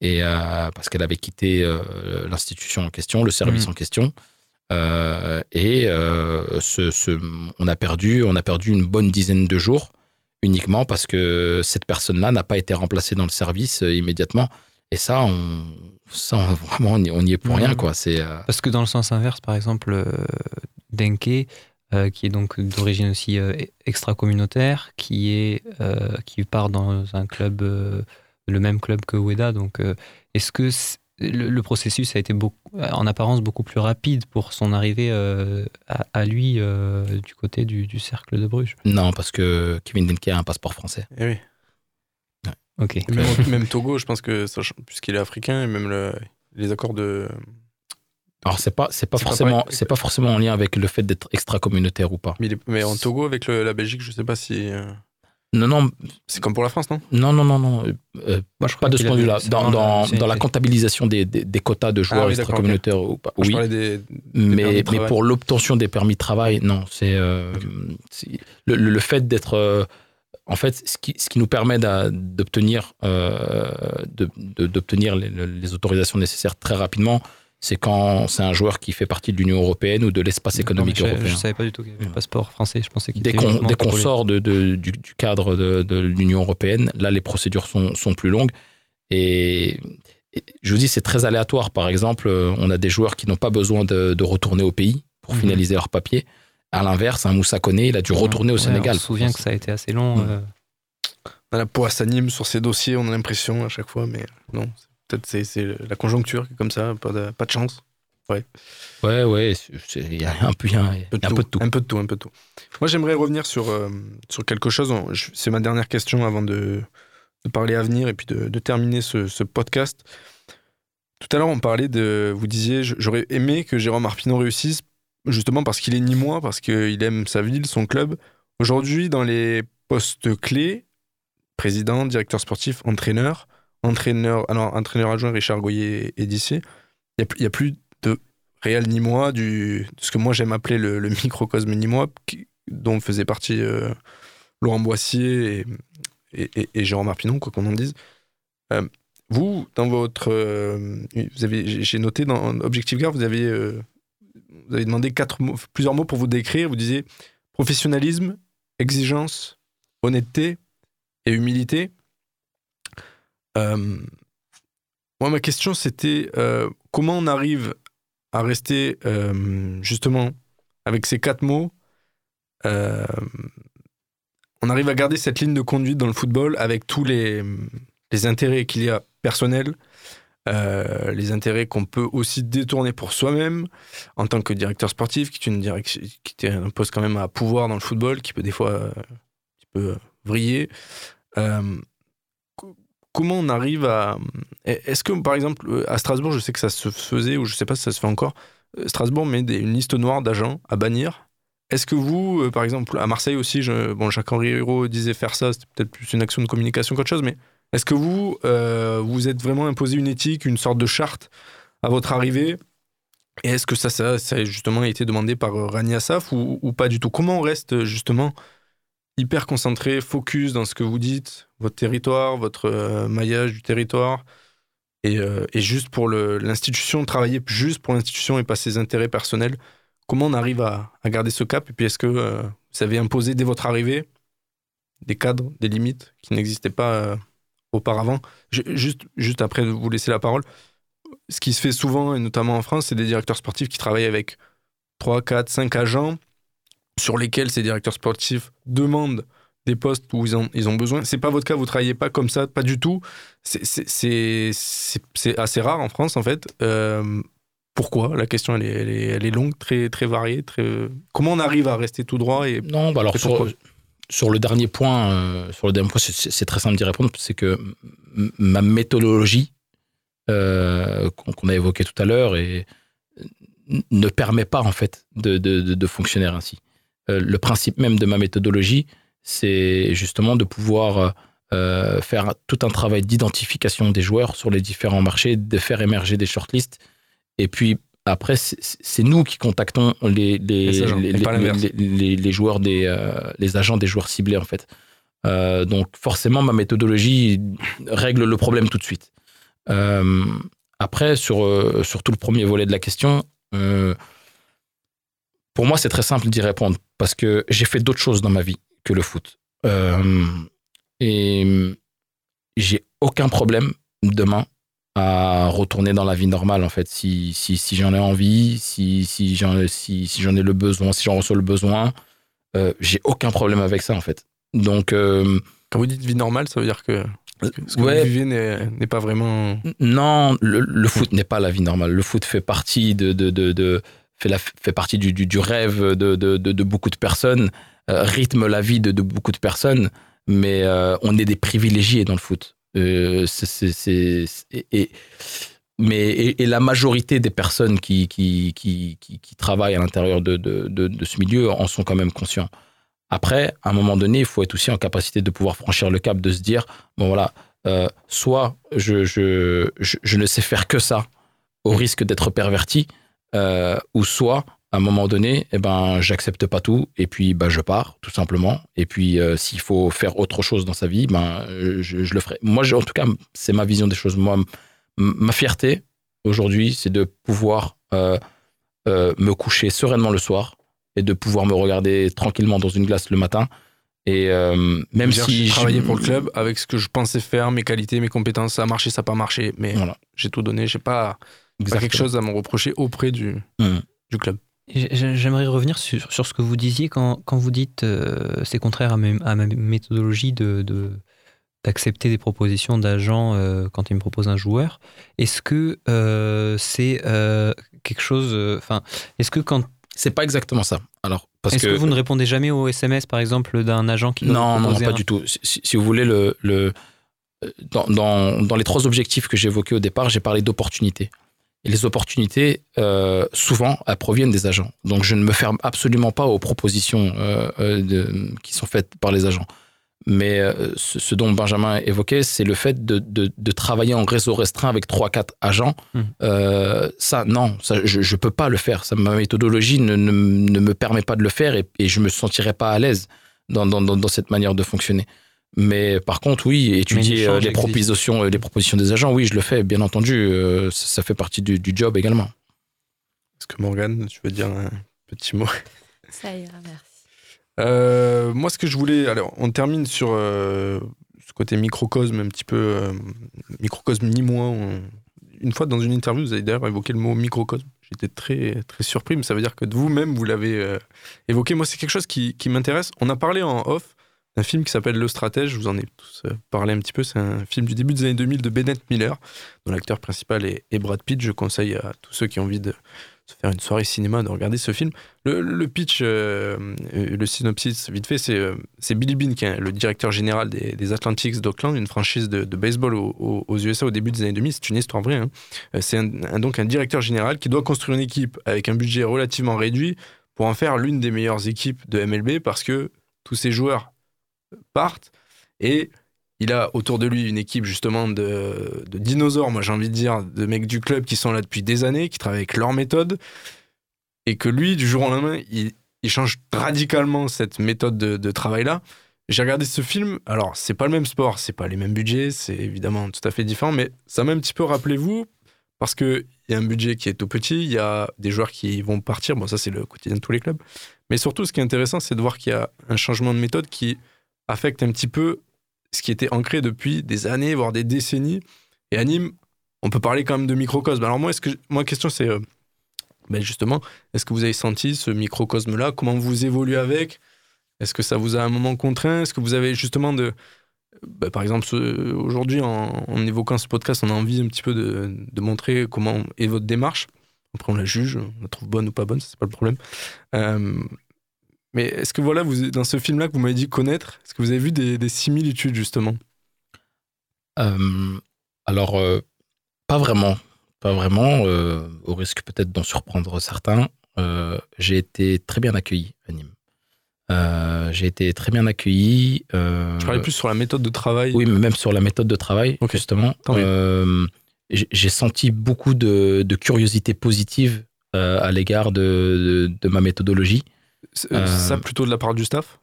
et euh, parce qu'elle avait quitté euh, l'institution en question, le service Mhm. en question. Euh, et euh, ce, ce- on a perdu, on a perdu une bonne dizaine de jours uniquement parce que cette personne-là n'a pas été remplacée dans le service euh, immédiatement. Et ça, on, ça, on- vraiment, on y, on y est pour rien, quoi. C'est euh, Parce que dans le sens inverse, par exemple, euh, Denke, euh, qui est donc d'origine aussi euh, extra-communautaire, qui, est, euh, qui part dans un club, euh, le même club que Ueda. Donc, euh, est-ce que le, le processus a été beaucoup, en apparence beaucoup plus rapide pour son arrivée euh, à, à lui euh, du côté du, du cercle de Bruges? Non, parce que Kevin Denke a un passeport français. Eh oui. Ok. Et Même, même Togo, je pense que puisqu'il est africain, et même le- les accords de. Alors c'est pas c'est pas forcément pas forcément en lien avec le fait d'être extra-communautaire ou pas. Mais, il est- mais en Togo, avec le- la Belgique, je sais pas si. euh, Non non C'est comme pour la France, non? Non non non non. euh, Moi, je pas de ce point de vue-là. Dans, la dans, nationalité. dans la comptabilisation des, des, des quotas de joueurs Ah oui, extra-communautaires ou pas. Je Oui, parlais des. mais, de mais travail. pour l'obtention des permis de travail, non. C'est euh, le fait d'être. En fait, ce qui, ce qui nous permet d'obtenir euh, les, les autorisations nécessaires très rapidement, c'est quand c'est un joueur qui fait partie de l'Union européenne ou de l'espace économique Non, mais je, européen. je savais pas du tout qu'il y avait le passeport français. Je pensais qu'il Dès qu'on congolais. sort de, de- du, du cadre de, de l'Union européenne, là, les procédures sont, sont plus longues. Et, et je vous dis, c'est très aléatoire. Par exemple, euh, on a des joueurs qui n'ont pas besoin de, de retourner au pays pour Mhm. finaliser leur papier. À l'inverse, un Moussa Koné, il a dû retourner au Ouais, Sénégal. On se souvient que ça a été assez long. Mm. euh, On a la peau s'anime sur ces dossiers, on a l'impression à chaque fois, mais non. Peut-être c'est c'est la conjoncture qui est comme ça, pas de, pas de chance. Ouais, ouais, c'est- il y a un peu, il y a un, il y a un peu de tout. Un peu de tout, un peu de tout. Moi, j'aimerais revenir sur, euh, sur quelque chose. C'est ma dernière question avant de, de parler avenir et puis de, de terminer ce, ce podcast. Tout à l'heure, on parlait de. Vous disiez, j'aurais aimé que Jérôme Arpinon réussisse, justement parce qu'il est ni moi, parce qu'il aime sa ville, son club. Aujourd'hui, dans les postes clés, président, directeur sportif, entraîneur, entraîneur, entraîneur adjoint Richard Goyer est d'ici. Il n'y a, plus- de réel Nîmois, du, de ce que moi j'aime appeler le, microcosme qui- dont faisait partie euh, Laurent Boissier et, et, et- et Jérôme Arpinon, quoi qu'on en dise. Euh, vous, dans votre. euh, vous avez, j'ai- noté dans Objectif Gare, vous avez, vous avez demandé plusieurs mots pour vous décrire. Vous disiez professionnalisme, exigence, honnêteté et humilité. Euh, moi, ma question, c'était euh, comment on arrive à rester euh, justement avec ces quatre mots. on arrive à garder cette ligne de conduite dans le football avec tous les intérêts qu'il y a personnels, euh, les intérêts qu'on peut aussi détourner pour soi-même en tant que directeur sportif, qui est, une direction, qui est un poste quand même à pouvoir dans le football, qui peut des fois euh, un petit peu vriller. Euh, co- comment on arrive à... Est-ce que, par exemple, à Strasbourg, je sais que ça se faisait, ou je sais pas si ça se fait encore, Strasbourg met une liste noire d'agents à bannir. Est-ce que vous, par exemple, à Marseille aussi, bon, Jacques-Henri Hérault disait faire ça, c'était peut-être plus une action de communication qu'autre chose, mais est-ce que vous, euh, vous êtes vraiment imposé une éthique, une sorte de charte à votre arrivée? Et est-ce que ça, ça, a justement été demandé par euh, Rani Assaf ou, pas du tout? Comment on reste euh, justement hyper concentré, focus dans ce que vous dites, votre territoire, votre maillage du territoire, et, juste pour l'institution, travailler juste pour l'institution et pas ses intérêts personnels Comment on arrive à, garder ce cap? Et puis est-ce que vous avez imposé dès votre arrivée des cadres, des limites qui n'existaient pas auparavant Je- juste, juste après de vous laisser la parole, ce qui se fait souvent, et notamment en France, c'est des directeurs sportifs qui travaillent avec 3, 4, 5 agents sur lesquels ces directeurs sportifs demandent des postes où ils, en- ils ont besoin. C'est pas votre cas, vous travaillez pas comme ça, pas du tout. C'est- assez rare en France, en fait. Euh, pourquoi? La question, elle est, elle, est, elle est longue, très, très variée. Très... Comment on arrive à rester tout droit et... Non, bah alors sur, sur le dernier point, euh, sur le point, c'est- très simple d'y répondre, c'est que ma méthodologie euh, qu'on a évoquée tout à l'heure ne permet pas en fait de, fonctionner ainsi. Euh, le principe même de ma méthodologie, c'est justement de pouvoir faire tout un travail d'identification des joueurs sur les différents marchés, de faire émerger des shortlists, et puis après, c'est nous qui contactons les, les, Les agents, les, joueurs des, euh, les agents des joueurs ciblés en fait. Euh, donc forcément, ma méthodologie règle le problème tout de suite. Euh, après, sur, sur tout le premier volet de la question, pour moi, c'est très simple d'y répondre parce que j'ai fait d'autres choses dans ma vie que le foot. et j'ai aucun problème demain à retourner dans la vie normale en fait si, si, si j'en ai envie si, si j'en si, si j'en ai le besoin si j'en reçois le besoin j'ai aucun problème avec ça en fait donc, euh, quand vous dites vie normale, ça veut dire que ce que vous vivez n'est pas vraiment. Non, le, foot n'est pas la vie normale. Le foot fait partie de, de, de, fait, la, fait partie du, du, rêve de, de, beaucoup de personnes, euh, rythme la vie de, beaucoup de personnes, mais euh, on est des privilégiés dans le foot. C'est, et, mais la majorité des personnes qui, travaillent à l'intérieur de, ce milieu en sont quand même conscients. Après, à un moment donné, il faut être aussi en capacité de pouvoir franchir le cap, de se dire, bon voilà, euh, soit je, ne sais faire que ça, au risque d'être perverti, euh, ou soit, à un moment donné, eh ben, j'accepte pas tout, et puis bah, je pars, tout simplement. Et puis, euh, s'il faut faire autre chose dans sa vie, ben, je, je le ferai. Moi, en tout cas, c'est ma vision des choses. Moi, ma fierté, aujourd'hui, c'est de pouvoir me coucher sereinement le soir, et de pouvoir me regarder tranquillement dans une glace le matin. Et euh, même si j'ai travaillé pour le club avec ce que je pensais faire, mes qualités, mes compétences, ça a marché, ça n'a pas marché, mais voilà. j'ai tout donné. J'ai pas, pas quelque chose à me reprocher auprès du, mmh. du club. J'aimerais revenir sur, sur, ce que vous disiez quand, quand vous dites euh, c'est contraire à, à, ma méthodologie de, d'accepter des propositions d'agents euh, quand ils me proposent un joueur. Est-ce que c'est quelque chose. Enfin, est-ce que quand c'est pas exactement ça. Alors, parce Est-ce que... vous ne répondez jamais aux SMS, par exemple, d'un agent qui Non, non, pas du tout. Si, vous voulez, le, le dans, dans, dans, les trois objectifs que j'ai évoqués au départ, j'ai parlé d'opportunités. Et les opportunités, euh, souvent, elles proviennent des agents. Donc, je ne me ferme absolument pas aux propositions euh, euh, de, qui sont faites par les agents. Mais euh, ce, dont Benjamin évoquait, c'est le fait de, de, travailler en réseau restreint avec 3-4 agents. Mmh. Ça, non, ça, je ne peux pas le faire. Ça, ma méthodologie ne, ne, me permet pas de le faire et, et je ne me sentirais pas à l'aise dans, dans, dans, cette manière de fonctionner. Mais par contre, oui, étudier euh, les propositions, les propositions des agents, oui, je le fais, bien entendu. ça, fait partie du, du job également. Est-ce que Morgane, tu veux dire un petit mot? Ça ira, merci. Euh, moi, ce que je voulais. Alors, on termine sur euh, ce côté microcosme, un petit peu. Euh, microcosme ni moi. Une fois dans une interview, vous avez d'ailleurs évoqué le mot microcosme. J'étais très, très surpris, mais ça veut dire que de vous-même, vous, l'avez évoqué. Moi, c'est quelque chose qui, qui m'intéresse. On a parlé en off d'un film qui s'appelle Le Stratège. Je vous en ai tous parlé un petit peu. C'est un film du début des années 2000 de Bennett Miller, dont l'acteur principal est, est Brad Pitt. Je conseille à tous ceux qui ont envie de faire une soirée cinéma, de regarder ce film. Le, pitch, euh, euh, le synopsis, vite fait, c'est, euh, Billy Bean, le directeur général des, Atlantics d'Oakland, une franchise de, baseball aux, USA au début des années 2000. C'est une histoire vraie. Hein. C'est donc un directeur général qui doit construire une équipe avec un budget relativement réduit pour en faire l'une des meilleures équipes de MLB parce que tous ces joueurs partent. Et il a autour de lui une équipe justement de, dinosaures, moi j'ai envie de dire, de mecs du club qui sont là depuis des années, qui travaillent avec leur méthode, et que lui, du jour au lendemain, il, change radicalement cette méthode de, travail-là. J'ai regardé ce film, alors c'est pas le même sport, c'est pas les mêmes budgets, c'est évidemment tout à fait différent, mais ça m'a un petit peu rappelé vous, parce qu'il y a un budget qui est tout petit, il y a des joueurs qui vont partir, bon ça c'est le quotidien de tous les clubs, mais surtout ce qui est intéressant c'est de voir qu'il y a un changement de méthode qui affecte un petit peu ce qui était ancré depuis des années, voire des décennies. Et anime, on peut parler quand même de microcosme. Alors moi, est-ce que, moi, question c'est, euh, ben justement, est-ce que vous avez senti ce microcosme-là? Comment vous évoluez avec? Est-ce que ça vous a un moment contraint? Est-ce que vous avez justement de... Ben, par exemple, aujourd'hui, en, évoquant ce podcast, on a envie un petit peu de, de montrer comment est votre démarche. Après, on la juge, on la trouve bonne ou pas bonne, c'est pas le problème. Euh, mais est-ce que voilà, vous, dans ce film-là que vous m'avez dit connaître, est-ce que vous avez vu des, similitudes justement? Euh, Alors, euh, pas vraiment. Pas vraiment, euh, au risque peut-être d'en surprendre certains. j'ai été très bien accueilli à Nîmes. j'ai été très bien accueilli. Je parlais plus sur la méthode de travail. Oui, mais même sur la méthode de travail, justement. j'ai senti beaucoup de, curiosité positive à l'égard de, ma méthodologie. Euh, ça plutôt de la part du staff?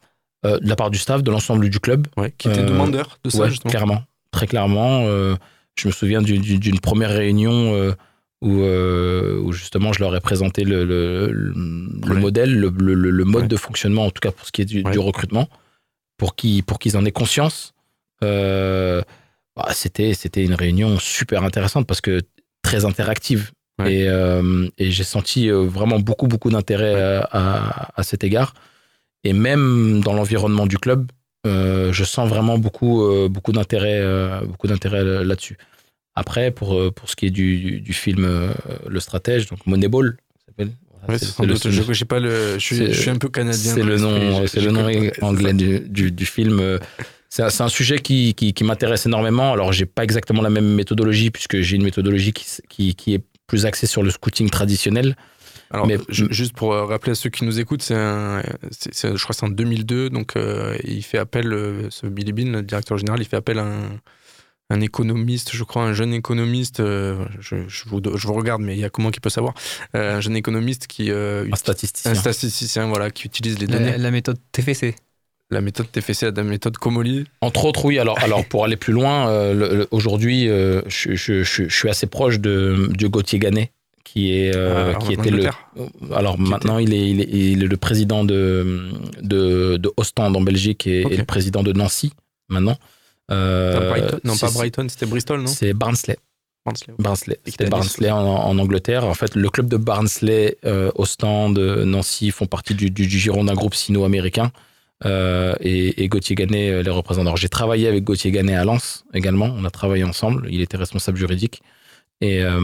euh, de la part du staff, de l'ensemble du club. Ouais, qui était Euh, demandeur de ça, Ouais, justement. clairement, très clairement. euh, je me souviens d'une- première réunion euh, où, euh, où justement je leur ai présenté le, le, le- le Ouais. modèle, le, mode de fonctionnement, en tout cas pour ce qui est du, recrutement, pour qu'ils pour qu'ils en aient conscience. Euh, bah, C'était c'était une réunion super intéressante parce que très interactive. Ouais. Et, euh, et j'ai senti euh, vraiment beaucoup, beaucoup d'intérêt euh, à, à cet égard. Et même dans l'environnement du club, euh, je sens vraiment beaucoup, euh, beaucoup d'intérêt beaucoup d'intérêt là-dessus. Après, pour, pour ce qui est du, du, film Le Stratège, donc Moneyball, s'appelle. Ouais. Je j'ai pas le. Je suis, c'est- je suis un peu canadien. c'est le nom, c'est le nom anglais du, du, du film. C'est un, sujet qui, qui, qui m'intéresse énormément. Alors, j'ai pas exactement la même méthodologie puisque j'ai une méthodologie qui, qui, qui est plus axée sur le scouting traditionnel. Alors, Mais- ju- juste pour euh, rappeler à ceux qui nous écoutent, c'est un, c'est- c'est- je crois que c'est en 2002, donc euh, il fait appel, euh, ce Billy Bean, le directeur général, il fait appel à un, un économiste, je crois, un jeune économiste, euh, je, je vous, je vous regarde, mais il y a comment qui peut savoir, Euh, un jeune économiste qui, euh, Un statisticien. un statisticien, voilà, qui utilise les La, données, la méthode TFC. La méthode TFC, la méthode Comoli. Entre autres, oui. Alors, alors pour aller plus loin, euh, aujourd'hui, euh, je, je- je- je suis assez proche de, de Gauthier Ganet, qui, est, euh, euh, qui en était le. Alors Qui maintenant, il est, il, est, il est le président de, de, de Ostende en Belgique et, le président de Nancy maintenant. Brighton- non, pas Brighton, c'était Bristol, non C'est Barnsley. Barnsley. Barnsley. C'était qui Barnsley en, en Angleterre. En fait, le club de Barnsley, Ostende, Nancy font partie du, du, du giron d'un groupe sino-américain. Euh, et, et Gauthier Ganet euh, les représente. Alors, j'ai travaillé avec Gauthier Ganet à Lens également. On a travaillé ensemble. Il était responsable juridique. Et, euh,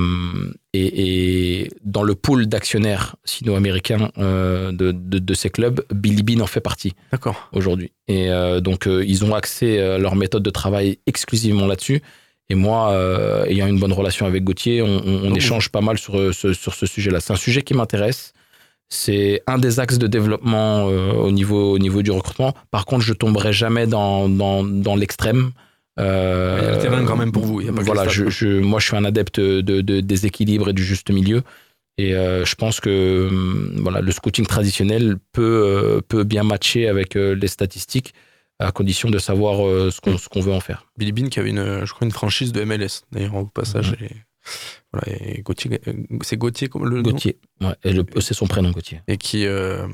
et, et dans le pool d'actionnaires sino-américains euh, de, de, de ces clubs, Billy Bean en fait partie aujourd'hui. Et donc, ils ont axé leur méthode de travail exclusivement là-dessus. Et moi, ayant une bonne relation avec Gauthier, on, on- on échange pas mal sur ce sujet-là. C'est un sujet qui m'intéresse. C'est un des axes de développement euh, au, niveau, au niveau du recrutement. Par contre, je tomberai jamais dans, dans, dans l'extrême. Euh, Il y a le terrain quand même pour vous, il y a pas que voilà, je, moi, je suis un adepte de, de- des équilibres et du juste milieu. Et euh, je pense que hum, voilà, le scouting traditionnel peut, euh, peut bien matcher avec les statistiques à condition de savoir euh, ce qu'on veut en faire. Billy Bean qui avait une, je crois, une franchise de MLS, d'ailleurs, au passage. Mhm. Et, voilà, et Gauthier, euh, c'est Gauthier le nom Gauthier, ouais, c'est son prénom, Gauthier. Et qui. euh,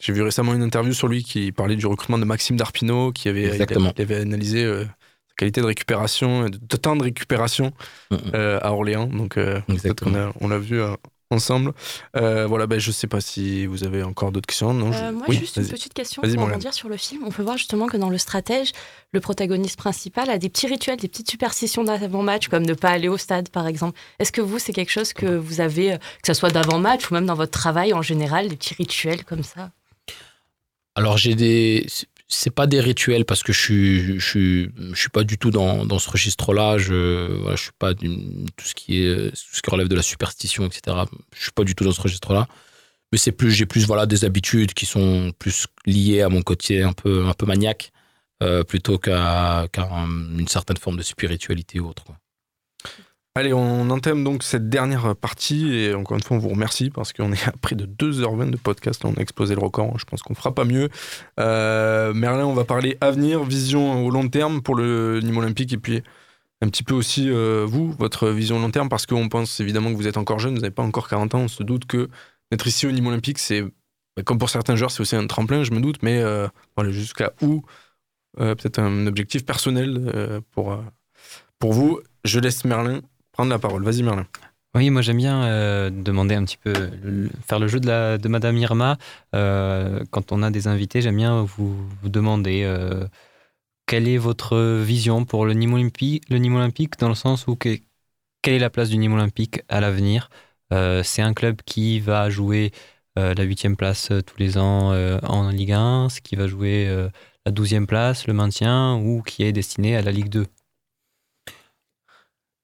j'ai vu récemment une interview sur lui qui parlait du recrutement de Maxime Darpino, qui avait, il, Exactement. il avait analysé euh, sa qualité de récupération, de, temps de récupération Mhm. euh, à Orléans. Donc, on l'a vu ensemble. Euh, voilà, ben, je sais pas si vous avez encore d'autres questions. Non, je- Euh, moi, oui, juste une petite question pour rebondir sur le film. On peut voir justement que dans le stratège, le protagoniste principal a des petits rituels, des petites superstitions d'avant-match, comme ne pas aller au stade, par exemple. Est-ce que vous, c'est quelque chose que vous avez, euh, que ce soit d'avant-match ou même dans votre travail en général, des petits rituels comme ça? Alors j'ai des, c'est pas des rituels parce que je suis, je suis, pas du tout dans, dans ce registre-là. Je, voilà, suis pas tout ce qui est, ce qui relève de la superstition, etc. Je suis pas du tout dans ce registre-là. Mais c'est plus, j'ai plus voilà des habitudes qui sont plus liées à mon côté un peu, un peu maniaque, euh, plutôt qu'à, qu'à un- une certaine forme de spiritualité ou autre. Allez, on entame donc cette dernière partie et encore une fois, on vous remercie parce qu'on est à près de 2h20 de podcast. On a explosé le record. Je pense qu'on fera pas mieux. Euh, Merlin, on va parler avenir, vision au long terme pour le Nîmes Olympique et puis un petit peu aussi euh, vous, votre vision long terme parce qu'on pense évidemment que vous êtes encore jeune, vous n'avez pas encore 40 ans. On se doute que d'être ici au Nîmes Olympique, c'est bah, comme pour certains joueurs, c'est aussi un tremplin, je me doute, mais euh, voilà, jusqu'à où euh, peut-être un objectif personnel pour, pour vous. Je laisse Merlin prendre la parole. Vas-y Merlin. Oui, moi j'aime bien euh, demander un petit peu, faire le jeu de, Madame Irma. Euh, quand on a des invités, j'aime bien vous, demander euh, quelle est votre vision pour le Nîmes Olympique, le Nîmes Olympique dans le sens où que- quelle est la place du Nîmes Olympique à l'avenir? C'est un club qui va jouer la huitième place tous les ans en Ligue 1, ce qui va jouer la douzième place, le maintien, ou qui est destiné à la Ligue 2.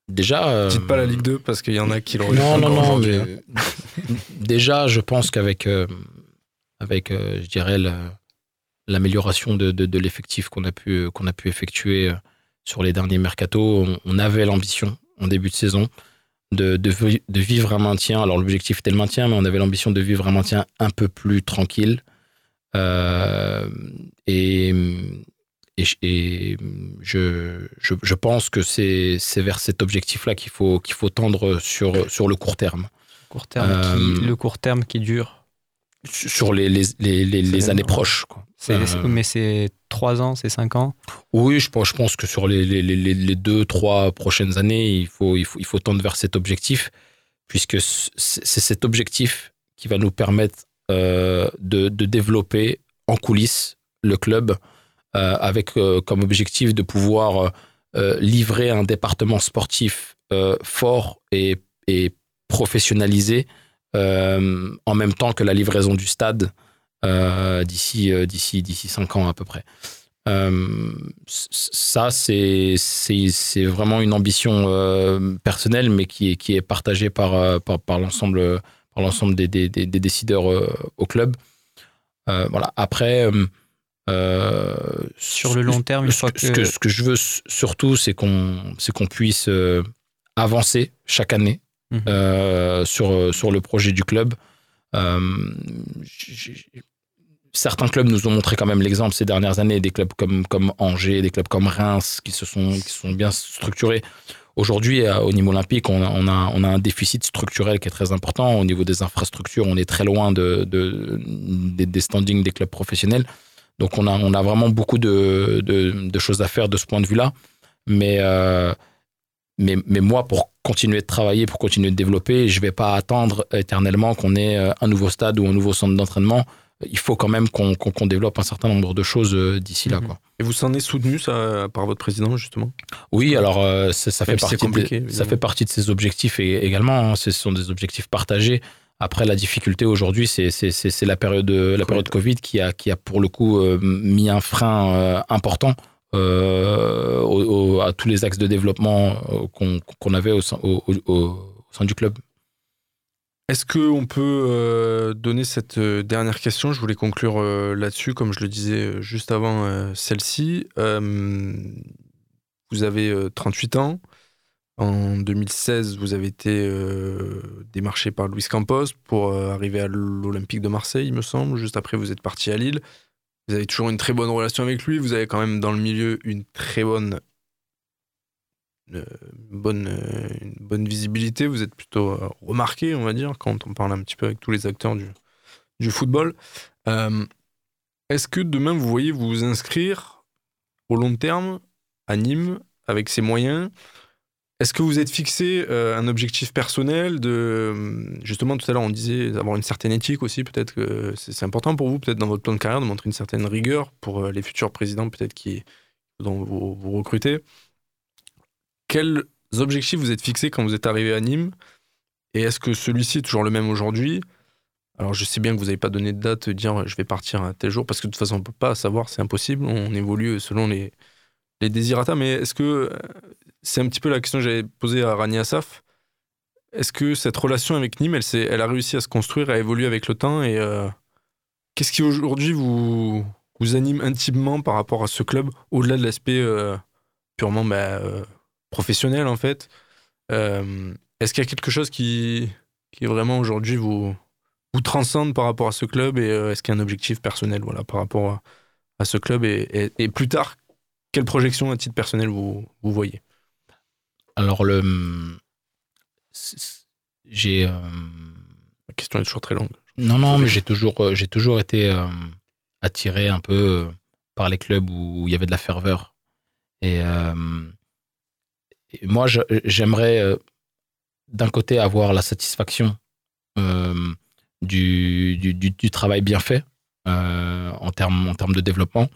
Déjà. euh, Dites pas la Ligue 2 parce qu'il y en a qui le Non, non, non. aujourd'hui, hein. mais- déjà, je pense qu'avec, euh, avec, euh, je dirais, la- l'amélioration de, de, de l'effectif qu'on a pu, qu'on a pu effectuer sur les derniers mercatos, on, on avait l'ambition en début de saison de, de vivre un maintien. Alors, l'objectif était le maintien, mais on avait l'ambition de vivre un maintien un peu plus tranquille. et, et, je, je, je, pense que c'est vers cet objectif-là qu'il faut, qu'il faut tendre sur, sur le court terme. Court terme qui, le court terme qui dure sur les, les, les, les années proches. Quoi. mais c'est trois ans, c'est cinq ans? Oui, je pense, je pense que sur les, les, deux, trois prochaines années, il faut, il, faut, il faut tendre vers cet objectif, puisque c'est cet objectif qui va nous permettre euh, de, de, développer en coulisses le club euh, avec euh, comme objectif de pouvoir livrer un département sportif fort et, professionnalisé euh, en même temps que la livraison du stade euh, d'ici euh, d'ici d'ici cinq ans à peu près. ça, c'est vraiment une ambition personnelle, mais qui est, qui est partagée par, par, par l'ensemble des, des, des, décideurs au club. voilà. Après, sur le long terme, ce, que... Ce, que, ce, que, je veux surtout, c'est qu'on qu'on puisse avancer chaque année Mhm. Euh, sur, sur le projet du club. Euh, certains clubs nous ont montré quand même l'exemple ces dernières années, des clubs comme, comme Angers, des clubs comme Reims qui se sont, qui sont bien structurés. Aujourd'hui, au niveau olympique, on a, on, a, on a un déficit structurel qui est très important. Au niveau des infrastructures, on est très loin de, de, des standings des clubs professionnels. Donc, on a, on a vraiment beaucoup de, de, choses à faire de ce point de vue-là. Mais, euh, mais, mais moi, pour continuer de travailler, pour continuer de développer. Je ne vais pas attendre éternellement qu'on ait euh, un nouveau stade ou un nouveau centre d'entraînement. Il faut quand même qu'on développe un certain nombre de choses euh, d'ici là. Mhm. Quoi. Et vous s'en êtes soutenu ça, par votre président, justement? Oui, alors euh, ça, fait partie de, ça fait partie de ses objectifs également. Hein. Ce sont des objectifs partagés. Après, la difficulté aujourd'hui, c'est la période, la période Covid qui a, qui a pour le coup mis un frein important euh, à tous les axes de développement euh, qu'on avait au sein, du club. Est-ce qu'on peut euh, donner cette dernière question? Je voulais conclure là-dessus, comme je le disais juste avant celle-ci. vous avez 38 ans. En 2016, vous avez été démarché par Luis Campos pour arriver à l'Olympique de Marseille, il me semble. Juste après, vous êtes parti à Lille. Vous avez toujours une très bonne relation avec lui. Vous avez quand même dans le milieu une très bonne, euh, bonne, euh, une bonne visibilité. Vous êtes plutôt euh, remarqué, on va dire, quand on parle un petit peu avec tous les acteurs du, du football. Est-ce que demain vous voyez vous inscrire au long terme à Nîmes avec ses moyens est-ce que vous êtes fixé euh, un objectif personnel de euh, justement tout à l'heure on disait d'avoir une certaine éthique aussi peut-être que c'est important pour vous peut-être dans votre plan de carrière de montrer une certaine rigueur pour euh, les futurs présidents peut-être qui dont vous, vous recrutez. Quels objectifs vous êtes fixés quand vous êtes arrivé à Nîmes? Et est-ce que celui-ci est toujours le même aujourd'hui? Alors je sais bien que vous n'avez pas donné de date, dire je vais partir à tel jour, parce que de toute façon on peut pas savoir, c'est impossible, on évolue selon les, les désirata, mais est-ce que c'est un petit peu la question que j'avais posée à Rani Asaf. Est-ce que cette relation avec Nîmes, elle, a réussi à se construire, à évoluer avec le temps Et euh, qu'est-ce qui aujourd'hui vous, anime intimement par rapport à ce club, au-delà de l'aspect euh, purement bah, euh, professionnel en fait? Est-ce qu'il y a quelque chose qui, qui vraiment aujourd'hui vous, transcende par rapport à ce club Et est-ce qu'il y a un objectif personnel voilà, par rapport à, ce club et, plus tard, quelle projection à titre personnel vous voyez? Alors, le. J'ai. Euh, La question est toujours très longue. Non, non, mais j'ai toujours, euh, j'ai toujours été euh, attiré un peu par les clubs où il y avait de la ferveur. Et, moi, j'aimerais d'un côté avoir la satisfaction du, du, du, travail bien fait en termes en termes de développement.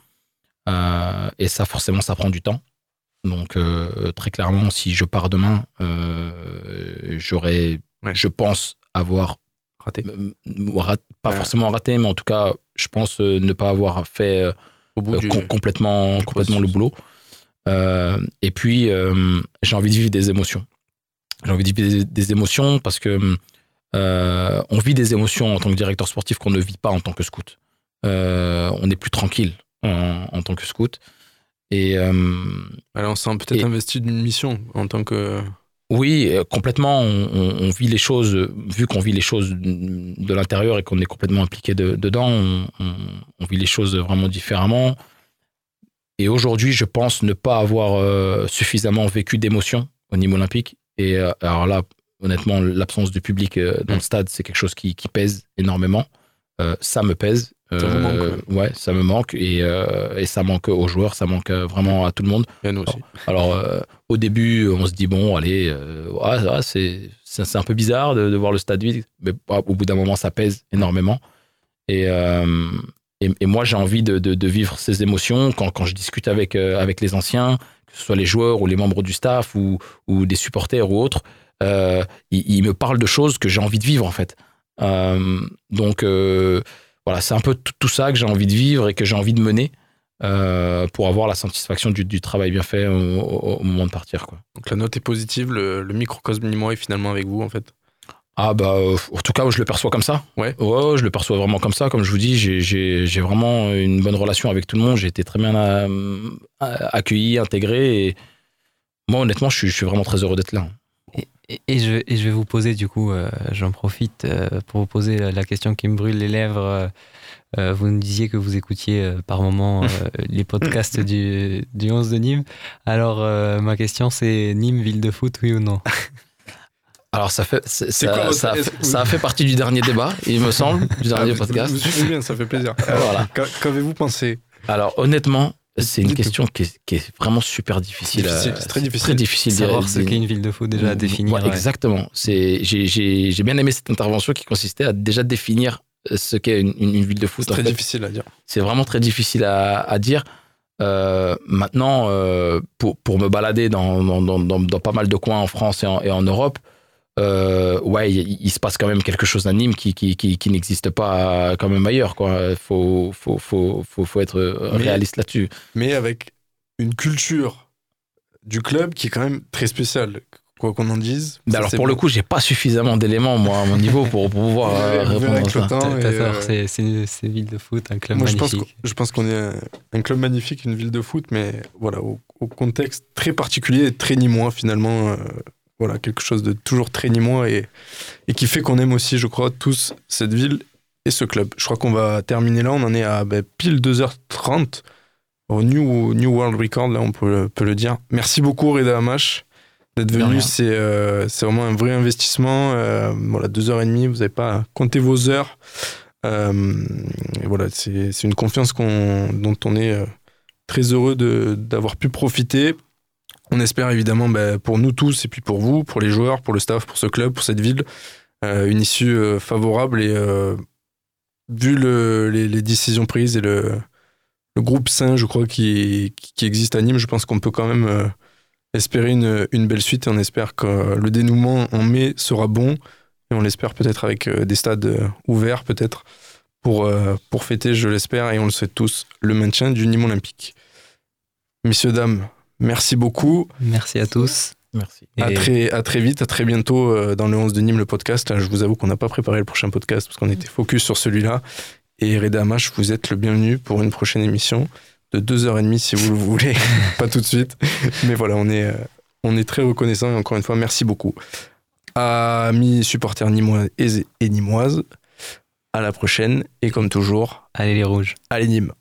et ça, forcément, ça prend du temps. Donc euh, très clairement, si je pars demain, euh, j'aurais, je pense, avoir raté. pas forcément raté, mais en tout cas, je pense euh, ne pas avoir fait complètement, complètement le boulot. et puis, j'ai envie de vivre des émotions. J'ai envie de vivre des, émotions parce que on vit des émotions en tant que directeur sportif qu'on ne vit pas en tant que scout. on est plus tranquille en tant que scout. Et euh, Alors on s'est peut-être investi d'une mission en tant que Oui, euh, complètement. On, vit les choses, vu qu'on vit les choses de l'intérieur et qu'on est complètement impliqué de- dedans, on, on- on vit les choses vraiment différemment. Et aujourd'hui, je pense ne pas avoir euh, suffisamment vécu d'émotions au niveau olympique. Et euh, alors là, honnêtement, l'absence du public euh, dans le stade, c'est quelque chose qui, qui pèse énormément. Euh, ça me pèse. Euh, ouais, ça me manque. Et, euh, et ça manque aux joueurs, ça manque vraiment à tout le monde. Et à nous aussi. Alors, au début, on se dit, bon, allez, ouais, ouais, c'est c'est- c'est un peu bizarre de, de voir le stade vide, mais bah, au bout d'un moment, ça pèse énormément. Et, euh, et, et moi, j'ai envie de, de- de vivre ces émotions quand, quand je discute avec, euh, avec les anciens, que ce soit les joueurs ou les membres du staff ou, ou des supporters ou autres. euh, ils, ils me parlent de choses que j'ai envie de vivre, en fait. Euh, donc, euh, voilà, c'est un peu tout, ça que j'ai envie de vivre et que j'ai envie de mener euh, pour avoir la satisfaction du, du travail bien fait au, au- au moment de partir. Quoi. Donc la note est positive, le, le microcosme nîmois est finalement avec vous en fait? Ah bah, euh, en tout cas, je le perçois comme ça. Ouais. ouais, je le perçois vraiment comme ça. Comme je vous dis, j'ai- vraiment une bonne relation avec tout le monde. J'ai été très bien accueilli, intégré. Et moi, honnêtement, je suis, je suis vraiment très heureux d'être là. Et, et je, et je vais vous poser, du coup, euh, j'en profite euh, pour vous poser la, la question qui me brûle les lèvres. Euh, vous nous disiez que vous écoutiez euh, par moment euh, les podcasts du, du 11 de Nîmes. Alors, euh, ma question, c'est Nîmes, ville de foot, oui ou non? Alors, ça, fait, ça, quoi ça, ça fait partie du dernier débat, il me semble, du dernier Ah, vous- podcast. Vous suivez bien, ça fait plaisir. Voilà. Qu'avez-vous pensé? Alors, honnêtement, c'est une question qui est, qui est vraiment super difficile. c'est très difficile. Très difficile. Savoir ce qu'est une ville de foot, déjà, à définir. Ouais, ouais. Exactement. C'est, j'ai, bien aimé cette intervention qui consistait à déjà définir euh, ce qu'est une, une- une ville de foot. C'est très fait. difficile à dire. C'est vraiment très difficile à, à dire. Euh, maintenant, euh, pour, pour me balader dans, dans, dans, dans- dans pas mal de coins en France et en, et en Europe, euh, ouais, il, il se passe quand même quelque chose à Nîmes qui, qui, qui, qui n'existe pas quand même ailleurs. Il faut, faut, faut, faut, faut être Mais- réaliste là-dessus. Mais avec une culture du club qui est quand même très spéciale, quoi qu'on en dise. Ça, alors pour bon. le coup, j'ai pas suffisamment d'éléments moi à mon niveau pour, pour pouvoir euh, répondre à ça. euh, c'est- c'est c'est une ville de foot, un club Moi, je pense, magnifique. qu'on- je pense qu'on est un, un club magnifique, une ville de foot, mais voilà, au, au contexte très particulier et très nîmois finalement. euh, voilà, quelque chose de toujours très nîmois et, et qui fait qu'on aime aussi, je crois, tous cette ville et ce club. Je crois qu'on va terminer là. On en est à ben, pile 2h30 au New, New World Record, là, on peut, le- peut le dire. Merci beaucoup, Reda Hamash, d'être venu. C'est euh, c'est vraiment un vrai investissement. Euh, voilà, deux heures et demie, vous n'avez pas à compter vos heures. Euh, et voilà, c'est une confiance dont on est euh, très heureux d'avoir pu profiter. On espère évidemment bah, pour nous tous et puis pour vous, pour les joueurs, pour le staff, pour ce club, pour cette ville, euh, une issue euh, favorable et euh, vu le- les, décisions prises et le, groupe sain, je crois, qui, existe à Nîmes, je pense qu'on peut quand même espérer une, belle suite et on espère que le dénouement en mai sera bon et on l'espère peut-être avec des stades ouverts peut-être pour fêter, je l'espère, et on le souhaite tous, le maintien du Nîmes olympique. Messieurs, dames, merci beaucoup. Merci à tous. Merci. À Et- très, à très vite, à très bientôt euh, dans le 11 de Nîmes, le podcast. Je vous avoue qu'on n'a pas préparé le prochain podcast parce qu'on était focus sur celui-là. Et Reda Hamash, vous êtes le bienvenu pour une prochaine émission de 2h30 si vous le voulez. pas tout de suite. Mais voilà, on est, on est très reconnaissant et encore une fois, merci beaucoup. Amis supporters nîmois et, et nîmoises, à la prochaine. Et comme toujours, Allez les rouges. allez Nîmes.